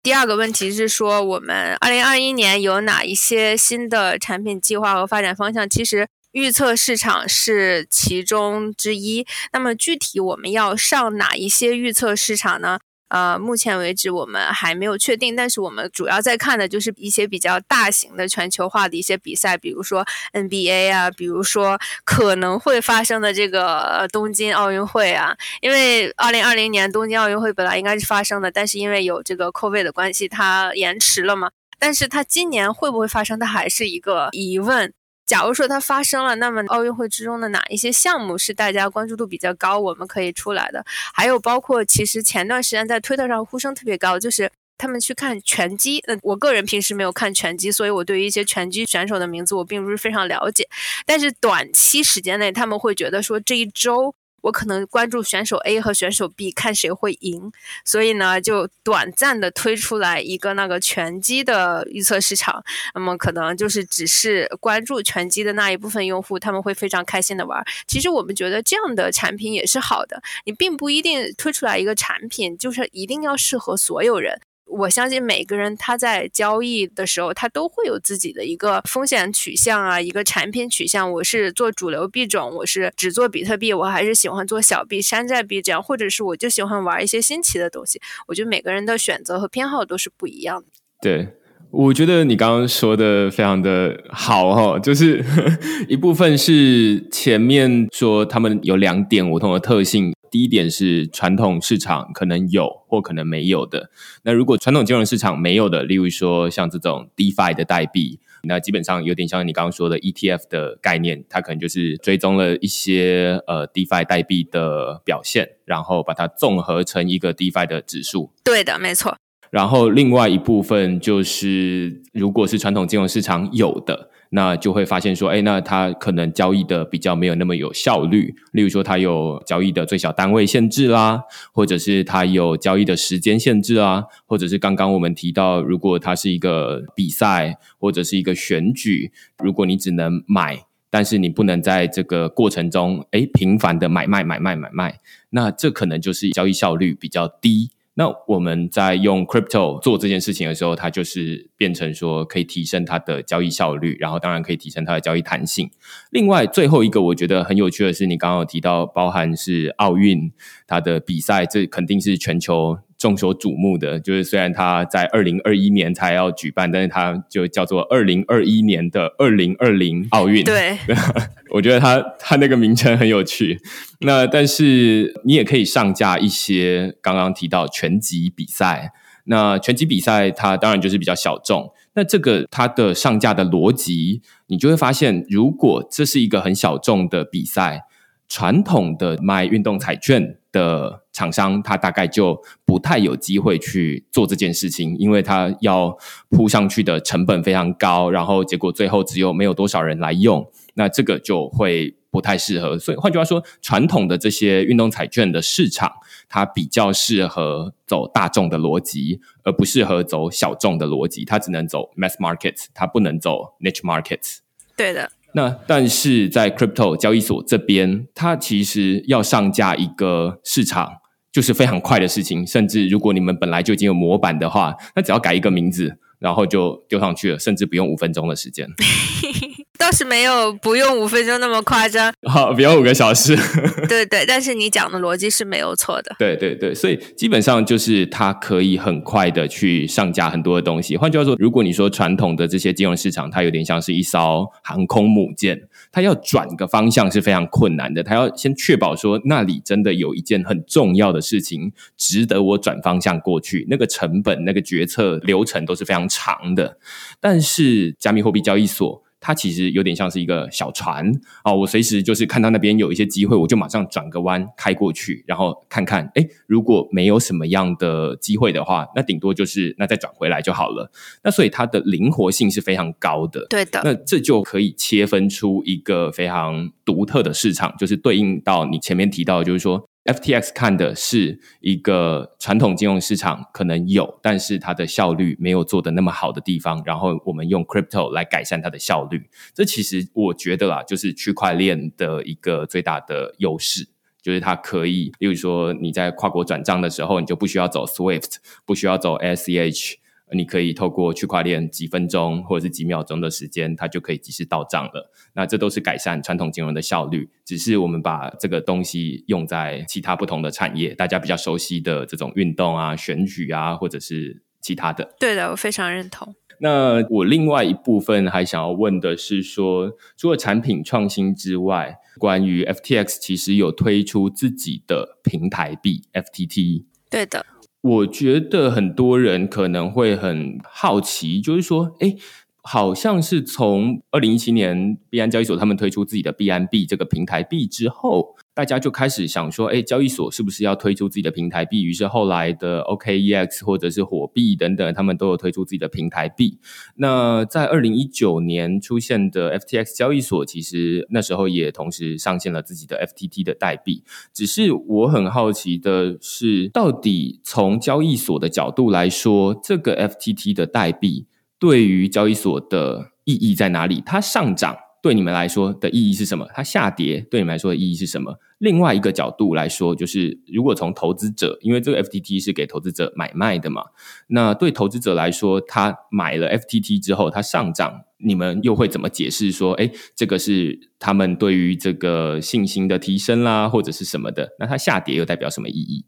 Speaker 3: 第二个问题是说，我们二零二一年有哪一些新的产品计划和发展方向？其实。预测市场是其中之一。那么具体我们要上哪一些预测市场呢？呃，目前为止我们还没有确定。但是我们主要在看的就是一些比较大型的全球化的一些比赛，比如说 NBA 啊，比如说可能会发生的这个东京奥运会啊。因为二零二零年东京奥运会本来应该是发生的，但是因为有这个 COVID 的关系，它延迟了嘛。但是它今年会不会发生，它还是一个疑问。假如说它发生了，那么奥运会之中的哪一些项目是大家关注度比较高，我们可以出来的？还有包括其实前段时间在推特上呼声特别高，就是他们去看拳击。那，我个人平时没有看拳击，所以我对于一些拳击选手的名字我并不是非常了解。但是短期时间内，他们会觉得说这一周。我可能关注选手 A 和选手 B，看谁会赢，所以呢，就短暂的推出来一个那个拳击的预测市场。那么可能就是只是关注拳击的那一部分用户，他们会非常开心的玩。其实我们觉得这样的产品也是好的，你并不一定推出来一个产品就是一定要适合所有人。我相信每个人他在交易的时候，他都会有自己的一个风险取向啊，一个产品取向。我是做主流币种，我是只做比特币，我还是喜欢做小币、山寨币这样，或者是我就喜欢玩一些新奇的东西。我觉得每个人的选择和偏好都是不一样的。
Speaker 1: 对，我觉得你刚刚说的非常的好哈，就是 一部分是前面说他们有两点不同的特性。第一点是传统市场可能有或可能没有的。那如果传统金融市场没有的，例如说像这种 DeFi 的代币，那基本上有点像你刚刚说的 ETF 的概念，它可能就是追踪了一些呃 DeFi 代币的表现，然后把它综合成一个 DeFi 的指数。
Speaker 3: 对的，没错。
Speaker 1: 然后另外一部分就是，如果是传统金融市场有的。那就会发现说，哎，那它可能交易的比较没有那么有效率。例如说，它有交易的最小单位限制啦，或者是它有交易的时间限制啊，或者是刚刚我们提到，如果它是一个比赛或者是一个选举，如果你只能买，但是你不能在这个过程中，哎，频繁的买卖买卖买卖，那这可能就是交易效率比较低。那我们在用 crypto 做这件事情的时候，它就是变成说可以提升它的交易效率，然后当然可以提升它的交易弹性。另外，最后一个我觉得很有趣的是，你刚刚有提到，包含是奥运它的比赛，这肯定是全球。众所瞩目的，就是虽然它在二零二一年才要举办，但是它就叫做二零二一年的二零二零奥运。
Speaker 3: 对，
Speaker 1: 我觉得它它那个名称很有趣。那但是你也可以上架一些刚刚提到拳击比赛。那拳击比赛它当然就是比较小众。那这个它的上架的逻辑，你就会发现，如果这是一个很小众的比赛。传统的卖运动彩券的厂商，他大概就不太有机会去做这件事情，因为他要铺上去的成本非常高，然后结果最后只有没有多少人来用，那这个就会不太适合。所以换句话说，传统的这些运动彩券的市场，它比较适合走大众的逻辑，而不适合走小众的逻辑。它只能走 mass markets，它不能走 niche markets。
Speaker 3: 对的。
Speaker 1: 那但是在 crypto 交易所这边，它其实要上架一个市场，就是非常快的事情。甚至如果你们本来就已经有模板的话，那只要改一个名字，然后就丢上去了，甚至不用五分钟的时间。
Speaker 3: 倒是没有不用五分钟那么夸张，
Speaker 1: 好，不要五个小时。
Speaker 3: 对对，但是你讲的逻辑是没有错的。
Speaker 1: 对对对，所以基本上就是它可以很快的去上架很多的东西。换句话说，如果你说传统的这些金融市场，它有点像是一艘航空母舰，他要转个方向是非常困难的。他要先确保说那里真的有一件很重要的事情值得我转方向过去，那个成本、那个决策流程都是非常长的。但是加密货币交易所。它其实有点像是一个小船啊，我随时就是看到那边有一些机会，我就马上转个弯开过去，然后看看，哎，如果没有什么样的机会的话，那顶多就是那再转回来就好了。那所以它的灵活性是非常高的，
Speaker 3: 对的。
Speaker 1: 那这就可以切分出一个非常独特的市场，就是对应到你前面提到，就是说。FTX 看的是一个传统金融市场可能有，但是它的效率没有做的那么好的地方，然后我们用 Crypto 来改善它的效率。这其实我觉得啊，就是区块链的一个最大的优势，就是它可以，例如说你在跨国转账的时候，你就不需要走 SWIFT，不需要走 SCH。你可以透过区块链几分钟或者是几秒钟的时间，它就可以及时到账了。那这都是改善传统金融的效率。只是我们把这个东西用在其他不同的产业，大家比较熟悉的这种运动啊、选举啊，或者是其他的。
Speaker 3: 对的，我非常认同。
Speaker 1: 那我另外一部分还想要问的是，说除了产品创新之外，关于 FTX 其实有推出自己的平台币 FTT。
Speaker 3: 对的。
Speaker 1: 我觉得很多人可能会很好奇，就是说，哎，好像是从二零一七年币安交易所他们推出自己的币安币这个平台币之后，大家就开始想说，哎，交易所是不是要推出自己的平台币？于是后来的 OKEX 或者是火币等等，他们都有推出自己的平台币。那在二零一九年出现的 FTX 交易所，其实那时候也同时上线了自己的 FTT 的代币。只是我很好奇的是，到底从交易所的角度来说，这个 FTT 的代币。对于交易所的意义在哪里？它上涨对你们来说的意义是什么？它下跌对你们来说的意义是什么？另外一个角度来说，就是如果从投资者，因为这个 FTT 是给投资者买卖的嘛，那对投资者来说，他买了 FTT 之后，它上涨，你们又会怎么解释说，哎，这个是他们对于这个信心的提升啦，或者是什么的？那它下跌又代表什么意义？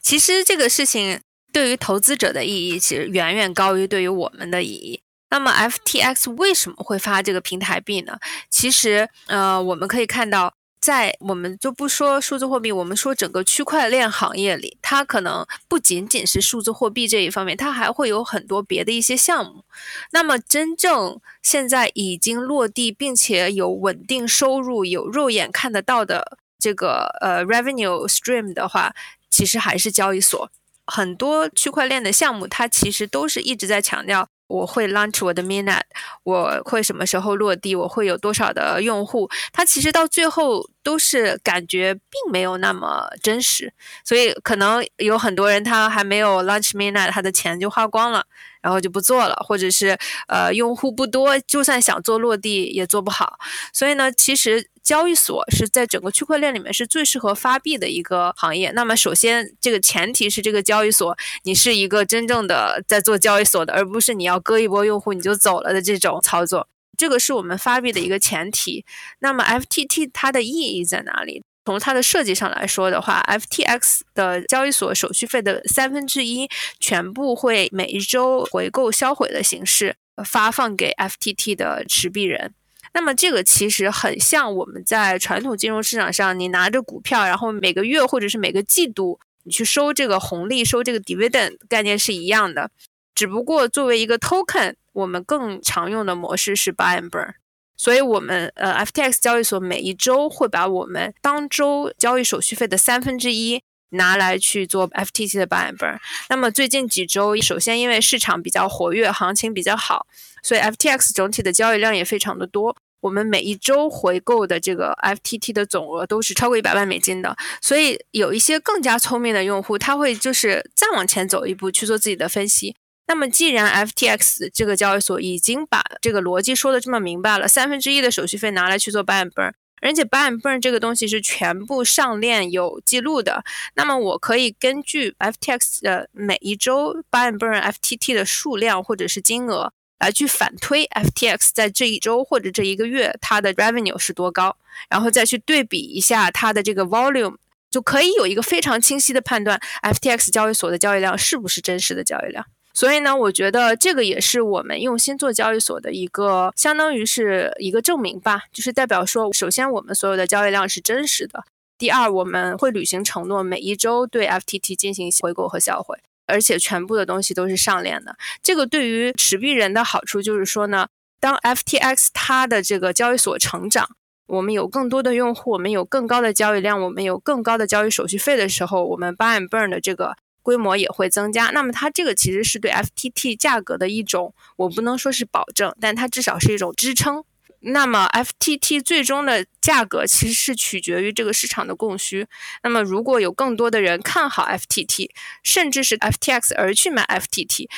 Speaker 3: 其实这个事情。对于投资者的意义，其实远远高于对于我们的意义。那么，FTX 为什么会发这个平台币呢？其实，呃，我们可以看到，在我们就不说数字货币，我们说整个区块链行业里，它可能不仅仅是数字货币这一方面，它还会有很多别的一些项目。那么，真正现在已经落地并且有稳定收入、有肉眼看得到的这个呃 revenue stream 的话，其实还是交易所。很多区块链的项目，它其实都是一直在强调，我会 launch 我的 mainnet，我会什么时候落地，我会有多少的用户，它其实到最后都是感觉并没有那么真实，所以可能有很多人他还没有 launch mainnet，他的钱就花光了。然后就不做了，或者是呃用户不多，就算想做落地也做不好。所以呢，其实交易所是在整个区块链里面是最适合发币的一个行业。那么首先这个前提是这个交易所你是一个真正的在做交易所的，而不是你要割一波用户你就走了的这种操作。这个是我们发币的一个前提。那么 FTT 它的意义在哪里？从它的设计上来说的话，FTX 的交易所手续费的三分之一全部会每一周回购销毁的形式发放给 FTT 的持币人。那么这个其实很像我们在传统金融市场上，你拿着股票，然后每个月或者是每个季度你去收这个红利、收这个 dividend 概念是一样的。只不过作为一个 token，我们更常用的模式是 buy and burn。所以，我们呃，FTX 交易所每一周会把我们当周交易手续费的三分之一拿来去做 FTT 的 buy and burn。那么最近几周，首先因为市场比较活跃，行情比较好，所以 FTX 整体的交易量也非常的多。我们每一周回购的这个 FTT 的总额都是超过一百万美金的。所以有一些更加聪明的用户，他会就是再往前走一步去做自己的分析。那么，既然 FTX 这个交易所已经把这个逻辑说的这么明白了，三分之一的手续费拿来去做 buy and burn，而且 buy and burn 这个东西是全部上链有记录的，那么我可以根据 FTX 的每一周 buy and burn FTT 的数量或者是金额来去反推 FTX 在这一周或者这一个月它的 revenue 是多高，然后再去对比一下它的这个 volume，就可以有一个非常清晰的判断 FTX 交易所的交易量是不是真实的交易量。所以呢，我觉得这个也是我们用心做交易所的一个，相当于是一个证明吧，就是代表说，首先我们所有的交易量是真实的；第二，我们会履行承诺，每一周对 FTT 进行回购和销毁，而且全部的东西都是上链的。这个对于持币人的好处就是说呢，当 FTX 它的这个交易所成长，我们有更多的用户，我们有更高的交易量，我们有更高的交易手续费的时候，我们 buy and burn 的这个。规模也会增加，那么它这个其实是对 FTT 价格的一种，我不能说是保证，但它至少是一种支撑。那么 FTT 最终的价格其实是取决于这个市场的供需。那么如果有更多的人看好 FTT，甚至是 FTX 而去买 FTT，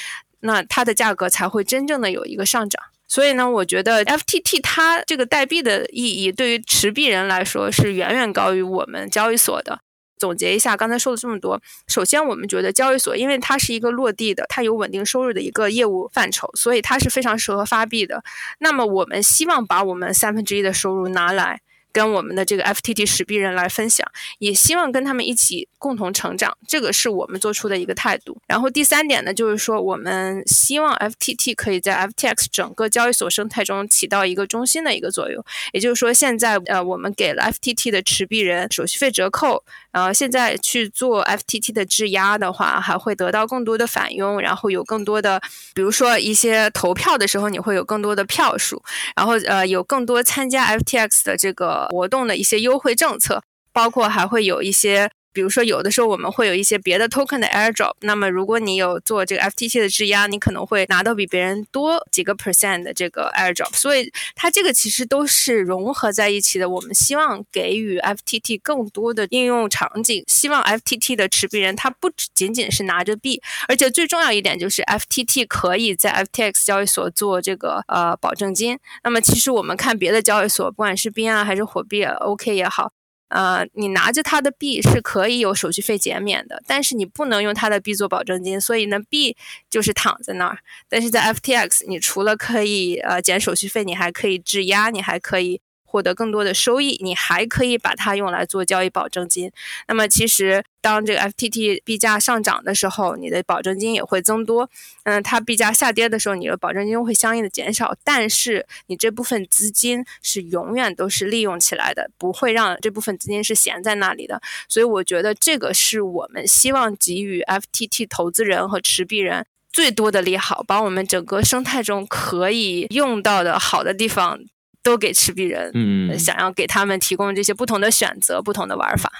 Speaker 3: 那它的价格才会真正的有一个上涨。所以呢，我觉得 FTT 它这个代币的意义对于持币人来说是远远高于我们交易所的。总结一下刚才说了这么多，首先我们觉得交易所，因为它是一个落地的，它有稳定收入的一个业务范畴，所以它是非常适合发币的。那么我们希望把我们三分之一的收入拿来跟我们的这个 FTT 持币人来分享，也希望跟他们一起共同成长，这个是我们做出的一个态度。然后第三点呢，就是说我们希望 FTT 可以在 FTX 整个交易所生态中起到一个中心的一个作用。也就是说，现在呃我们给了 FTT 的持币人手续费折扣，呃现在去做 FTT 的质押的话，还会得到更多的返佣，然后有更多的，比如说一些投票的时候，你会有更多的票数，然后呃有更多参加 FTX 的这个活动的一些优惠政策，包括还会有一些。比如说，有的时候我们会有一些别的 token 的 airdrop，那么如果你有做这个 FTT 的质押，你可能会拿到比别人多几个 percent 的这个 airdrop。所以它这个其实都是融合在一起的。我们希望给予 FTT 更多的应用场景，希望 FTT 的持币人他不仅仅是拿着币，而且最重要一点就是 FTT 可以在 FTX 交易所做这个呃保证金。那么其实我们看别的交易所，不管是币啊还是火币 OK 也好。呃，你拿着他的币是可以有手续费减免的，但是你不能用他的币做保证金，所以呢，币就是躺在那儿。但是在 FTX，你除了可以呃减手续费，你还可以质押，你还可以。获得更多的收益，你还可以把它用来做交易保证金。那么，其实当这个 FTT 币价上涨的时候，你的保证金也会增多。嗯，它币价下跌的时候，你的保证金会相应的减少。但是，你这部分资金是永远都是利用起来的，不会让这部分资金是闲在那里的。所以，我觉得这个是我们希望给予 FTT 投资人和持币人最多的利好，把我们整个生态中可以用到的好的地方。都给持币人，嗯，想要给他们提供这些不同的选择、不同的玩法。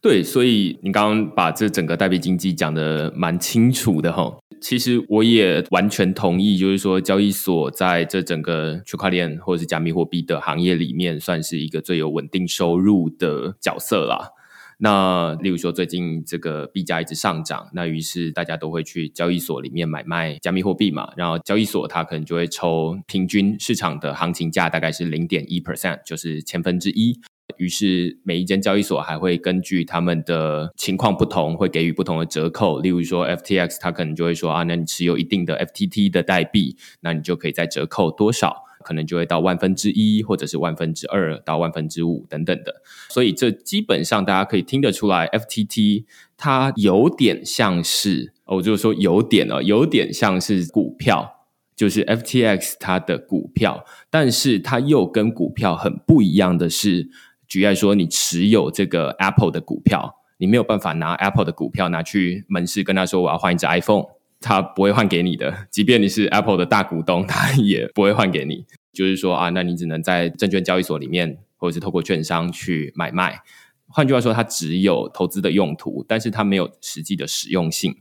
Speaker 1: 对，所以你刚刚把这整个代币经济讲的蛮清楚的哈。其实我也完全同意，就是说交易所在这整个区块链或者是加密货币的行业里面，算是一个最有稳定收入的角色啦。那例如说，最近这个币价一直上涨，那于是大家都会去交易所里面买卖加密货币嘛。然后交易所它可能就会抽平均市场的行情价，大概是零点一 percent，就是千分之一。于是每一间交易所还会根据他们的情况不同，会给予不同的折扣。例如说，FTX 它可能就会说啊，那你持有一定的 FTT 的代币，那你就可以再折扣多少。可能就会到万分之一，或者是万分之二到万分之五等等的，所以这基本上大家可以听得出来，FTT 它有点像是，我就是说有点哦，有点像是股票，就是 FTX 它的股票，但是它又跟股票很不一样的是，举例说，你持有这个 Apple 的股票，你没有办法拿 Apple 的股票拿去门市跟他说我要换一只 iPhone。他不会换给你的，即便你是 Apple 的大股东，他也不会换给你。就是说啊，那你只能在证券交易所里面，或者是透过券商去买卖。换句话说，它只有投资的用途，但是它没有实际的实用性。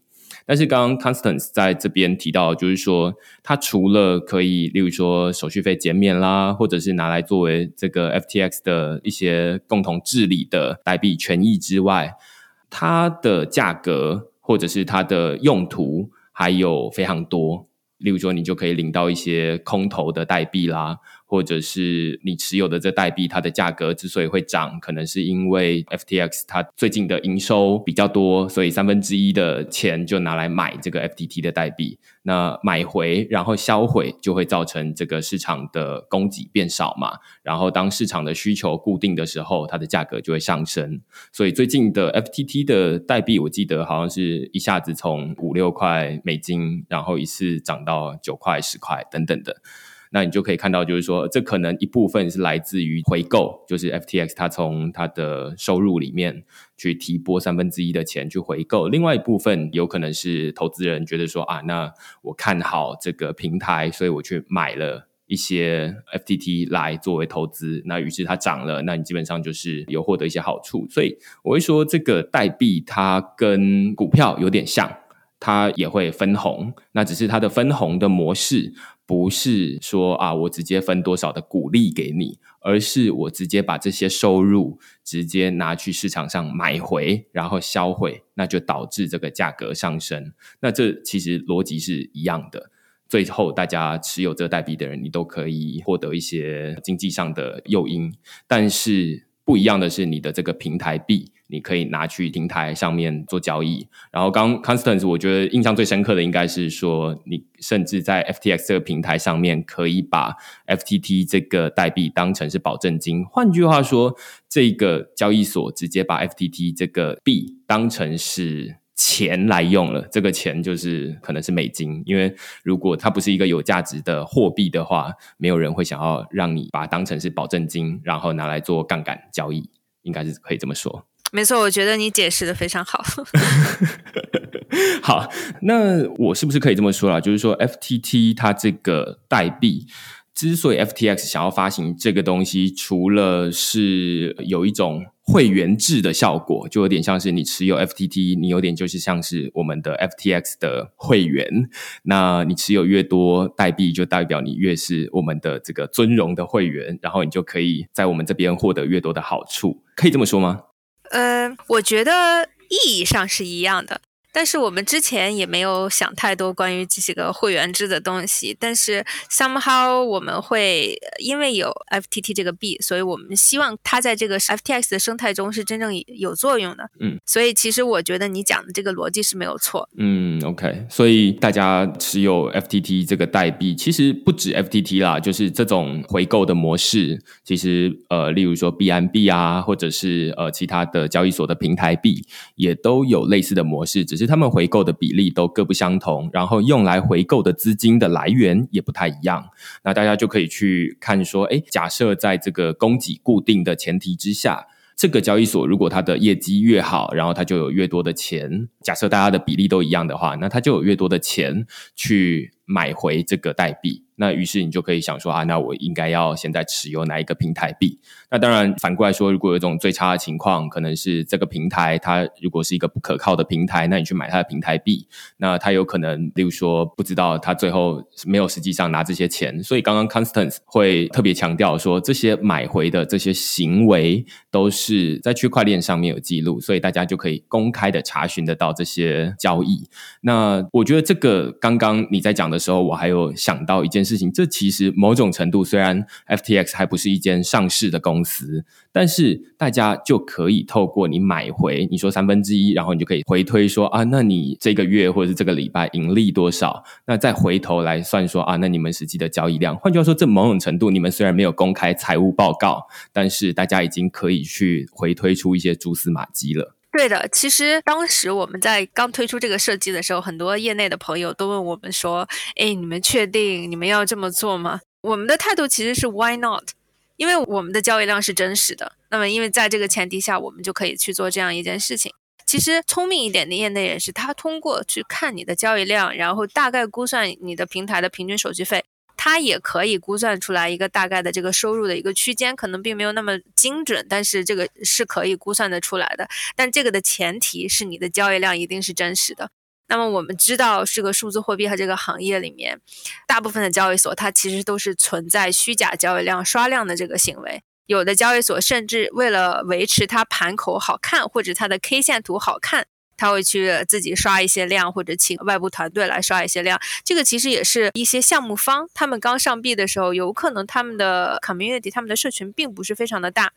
Speaker 1: 但是刚刚 Constance 在这边提到，就是说，它除了可以，例如说手续费减免啦，或者是拿来作为这个 FTX 的一些共同治理的代币权益之外，它的价格或者是它的用途。还有非常多，例如说，你就可以领到一些空投的代币啦。或者是你持有的这代币，它的价格之所以会涨，可能是因为 FTX 它最近的营收比较多，所以三分之一的钱就拿来买这个 FTT 的代币。那买回然后销毁，就会造成这个市场的供给变少嘛。然后当市场的需求固定的时候，它的价格就会上升。所以最近的 FTT 的代币，我记得好像是一下子从五六块美金，然后一次涨到九块、十块等等的。那你就可以看到，就是说，这可能一部分是来自于回购，就是 FTX 它从它的收入里面去提拨三分之一的钱去回购；另外一部分有可能是投资人觉得说啊，那我看好这个平台，所以我去买了一些 FTT 来作为投资。那于是它涨了，那你基本上就是有获得一些好处。所以我会说，这个代币它跟股票有点像，它也会分红，那只是它的分红的模式。不是说啊，我直接分多少的股利给你，而是我直接把这些收入直接拿去市场上买回，然后销毁，那就导致这个价格上升。那这其实逻辑是一样的。最后，大家持有这代币的人，你都可以获得一些经济上的诱因。但是不一样的是，你的这个平台币你可以拿去平台上面做交易。然后刚 Constance，我觉得印象最深刻的应该是说，你甚至在 FTX 这个平台上面可以把 FTT 这个代币当成是保证金。换句话说，这个交易所直接把 FTT 这个币当成是。钱来用了，这个钱就是可能是美金，因为如果它不是一个有价值的货币的话，没有人会想要让你把它当成是保证金，然后拿来做杠杆交易，应该是可以这么说。
Speaker 3: 没错，我觉得你解释的非常好。
Speaker 1: 好，那我是不是可以这么说啦？就是说，FTT 它这个代币。之所以 FTX 想要发行这个东西，除了是有一种会员制的效果，就有点像是你持有 FTT，你有点就是像是我们的 FTX 的会员。那你持有越多代币，就代表你越是我们的这个尊荣的会员，然后你就可以在我们这边获得越多的好处。可以这么说吗？
Speaker 3: 呃，我觉得意义上是一样的。但是我们之前也没有想太多关于这些个会员制的东西，但是 somehow 我们会因为有 FTT 这个币，所以我们希望它在这个 FTX 的生态中是真正有作用的。嗯，所以其实我觉得你讲的这个逻辑是没有错。
Speaker 1: 嗯，OK，所以大家持有 FTT 这个代币，其实不止 FTT 啦，就是这种回购的模式，其实呃，例如说 BNB 啊，或者是呃其他的交易所的平台币，也都有类似的模式，只是。他们回购的比例都各不相同，然后用来回购的资金的来源也不太一样。那大家就可以去看说，哎，假设在这个供给固定的前提之下，这个交易所如果它的业绩越好，然后它就有越多的钱。假设大家的比例都一样的话，那它就有越多的钱去买回这个代币。那于是你就可以想说啊，那我应该要现在持有哪一个平台币？那当然反过来说，如果有一种最差的情况，可能是这个平台它如果是一个不可靠的平台，那你去买它的平台币，那它有可能，例如说不知道它最后没有实际上拿这些钱。所以刚刚 Constance 会特别强调说，这些买回的这些行为都是在区块链上面有记录，所以大家就可以公开的查询得到这些交易。那我觉得这个刚刚你在讲的时候，我还有想到一件。事事情，这其实某种程度，虽然 FTX 还不是一间上市的公司，但是大家就可以透过你买回，你说三分之一，然后你就可以回推说啊，那你这个月或者是这个礼拜盈利多少？那再回头来算说啊，那你们实际的交易量。换句话说，这某种程度，你们虽然没有公开财务报告，但是大家已经可以去回推出一些蛛丝马迹了。
Speaker 3: 对的，其实当时我们在刚推出这个设计的时候，很多业内的朋友都问我们说：“哎，你们确定你们要这么做吗？”我们的态度其实是 “Why not？” 因为我们的交易量是真实的。那么，因为在这个前提下，我们就可以去做这样一件事情。其实聪明一点的业内人士，他通过去看你的交易量，然后大概估算你的平台的平均手续费。它也可以估算出来一个大概的这个收入的一个区间，可能并没有那么精准，但是这个是可以估算得出来的。但这个的前提是你的交易量一定是真实的。那么我们知道，这个数字货币和这个行业里面，大部分的交易所它其实都是存在虚假交易量刷量的这个行为。有的交易所甚至为了维持它盘口好看，或者它的 K 线图好看。他会去自己刷一些量，或者请外部团队来刷一些量。这个其实也是一些项目方，他们刚上币的时候，有可能他们的 community，他们的社群并不是非常的大。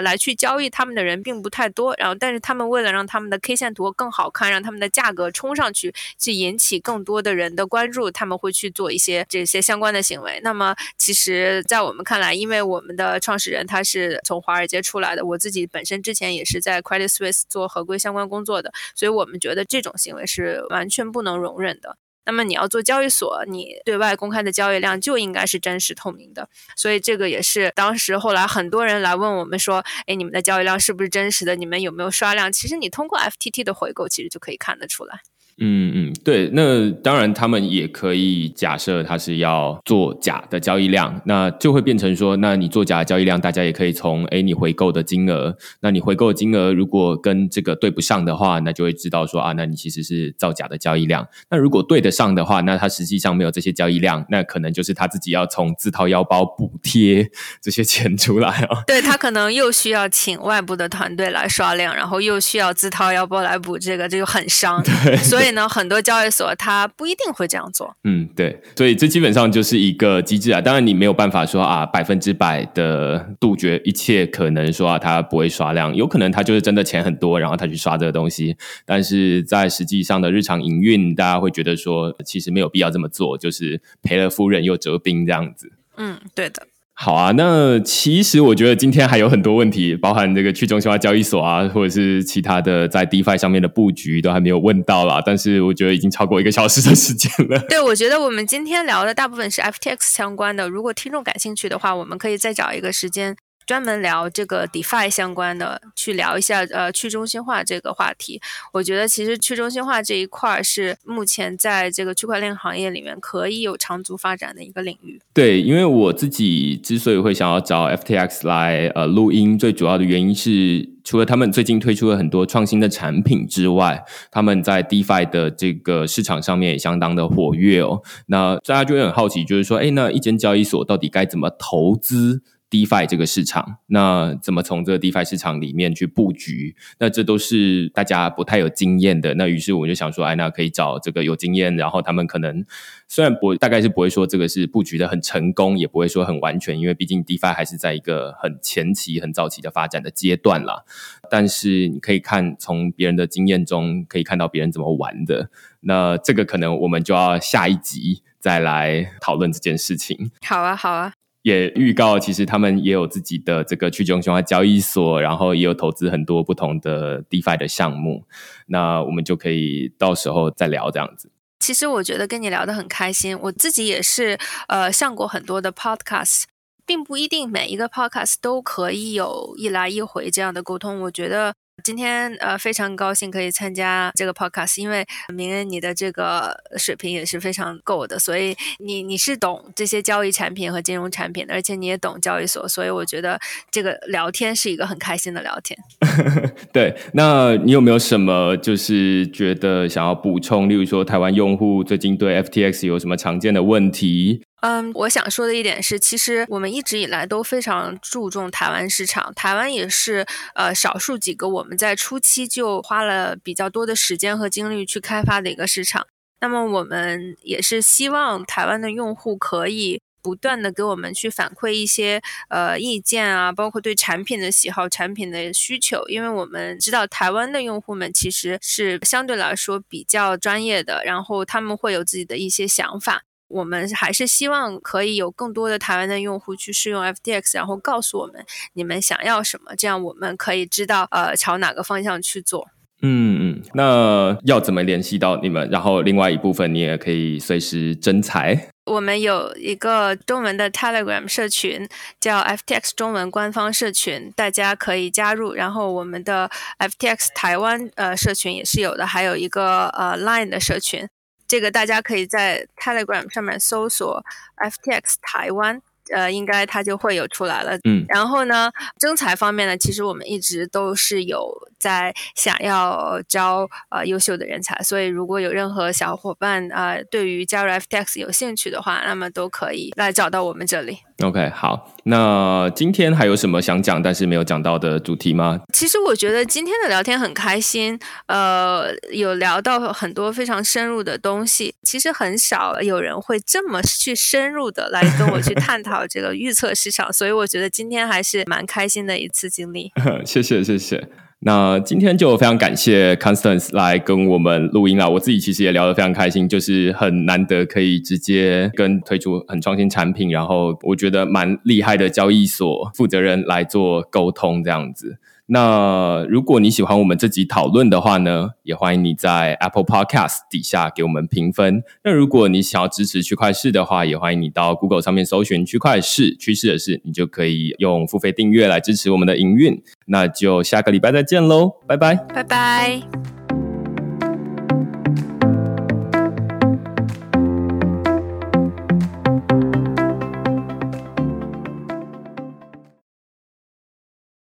Speaker 3: 来去交易他们的人并不太多，然后但是他们为了让他们的 K 线图更好看，让他们的价格冲上去，去引起更多的人的关注，他们会去做一些这些相关的行为。那么，其实，在我们看来，因为我们的创始人他是从华尔街出来的，我自己本身之前也是在 Credit Suisse 做合规相关工作的，所以我们觉得这种行为是完全不能容忍的。那么你要做交易所，你对外公开的交易量就应该是真实透明的，所以这个也是当时后来很多人来问我们说，哎，你们的交易量是不是真实的？你们有没有刷量？其实你通过 FTT 的回购，其实就可以看得出来。
Speaker 1: 嗯嗯，对，那当然他们也可以假设他是要做假的交易量，那就会变成说，那你做假的交易量，大家也可以从哎你回购的金额，那你回购的金额如果跟这个对不上的话，那就会知道说啊，那你其实是造假的交易量。那如果对得上的话，那他实际上没有这些交易量，那可能就是他自己要从自掏腰包补贴这些钱出来哦。
Speaker 3: 对他可能又需要请外部的团队来刷量，然后又需要自掏腰包来补这个，这就很伤。
Speaker 1: 对，
Speaker 3: 所以。很多交易所它不一定会这样做。
Speaker 1: 嗯，对，所以这基本上就是一个机制啊。当然，你没有办法说啊，百分之百的杜绝一切可能说啊，他不会刷量，有可能他就是真的钱很多，然后他去刷这个东西。但是在实际上的日常营运，大家会觉得说，其实没有必要这么做，就是赔了夫人又折兵这样子。
Speaker 3: 嗯，对的。
Speaker 1: 好啊，那其实我觉得今天还有很多问题，包含这个去中心化交易所啊，或者是其他的在 DeFi 上面的布局，都还没有问到啦。但是我觉得已经超过一个小时的时间了。
Speaker 3: 对，我觉得我们今天聊的大部分是 FTX 相关的。如果听众感兴趣的话，我们可以再找一个时间。专门聊这个 DeFi 相关的，去聊一下呃去中心化这个话题。我觉得其实去中心化这一块是目前在这个区块链行业里面可以有长足发展的一个领域。
Speaker 1: 对，因为我自己之所以会想要找 FTX 来呃录音，最主要的原因是，除了他们最近推出了很多创新的产品之外，他们在 DeFi 的这个市场上面也相当的活跃哦。那大家就会很好奇，就是说，哎，那一间交易所到底该怎么投资？DeFi 这个市场，那怎么从这个 DeFi 市场里面去布局？那这都是大家不太有经验的。那于是我就想说，哎，那可以找这个有经验，然后他们可能虽然不大概是不会说这个是布局的很成功，也不会说很完全，因为毕竟 DeFi 还是在一个很前期、很早期的发展的阶段啦。但是你可以看从别人的经验中，可以看到别人怎么玩的。那这个可能我们就要下一集再来讨论这件事情。
Speaker 3: 好啊，好啊。
Speaker 1: 也预告，其实他们也有自己的这个去中心化交易所，然后也有投资很多不同的 DeFi 的项目。那我们就可以到时候再聊这样子。
Speaker 3: 其实我觉得跟你聊得很开心，我自己也是呃上过很多的 Podcast，并不一定每一个 Podcast 都可以有一来一回这样的沟通。我觉得。今天呃非常高兴可以参加这个 podcast，因为明恩你的这个水平也是非常够的，所以你你是懂这些交易产品和金融产品的，而且你也懂交易所，所以我觉得这个聊天是一个很开心的聊天。
Speaker 1: 对，那你有没有什么就是觉得想要补充？例如说台湾用户最近对 FTX 有什么常见的问题？
Speaker 3: 嗯，我想说的一点是，其实我们一直以来都非常注重台湾市场，台湾也是呃少数几个我们在初期就花了比较多的时间和精力去开发的一个市场。那么我们也是希望台湾的用户可以不断的给我们去反馈一些呃意见啊，包括对产品的喜好、产品的需求，因为我们知道台湾的用户们其实是相对来说比较专业的，然后他们会有自己的一些想法。我们还是希望可以有更多的台湾的用户去试用 FTX，然后告诉我们你们想要什么，这样我们可以知道呃朝哪个方向去做。
Speaker 1: 嗯嗯，那要怎么联系到你们？然后另外一部分你也可以随时征才。
Speaker 3: 我们有一个中文的 Telegram 社群，叫 FTX 中文官方社群，大家可以加入。然后我们的 FTX 台湾呃社群也是有的，还有一个呃 Line 的社群。这个大家可以在 Telegram 上面搜索 FTX 台湾，呃，应该它就会有出来了。嗯，然后呢，征才方面呢，其实我们一直都是有在想要招呃优秀的人才，所以如果有任何小伙伴啊，对于加入 FTX 有兴趣的话，那么都可以来找到我们这里。
Speaker 1: OK，好，那今天还有什么想讲但是没有讲到的主题吗？
Speaker 3: 其实我觉得今天的聊天很开心，呃，有聊到很多非常深入的东西。其实很少有人会这么去深入的来跟我去探讨这个预测市场，所以我觉得今天还是蛮开心的一次经历。
Speaker 1: 谢谢，谢谢。那今天就非常感谢 Constance 来跟我们录音啦。我自己其实也聊得非常开心，就是很难得可以直接跟推出很创新产品，然后我觉得蛮厉害的交易所负责人来做沟通这样子。那如果你喜欢我们这集讨论的话呢，也欢迎你在 Apple Podcast 底下给我们评分。那如果你想要支持区块市的话，也欢迎你到 Google 上面搜寻区块市趋势的事，你就可以用付费订阅来支持我们的营运。那就下个礼拜再见喽，拜拜，
Speaker 3: 拜拜。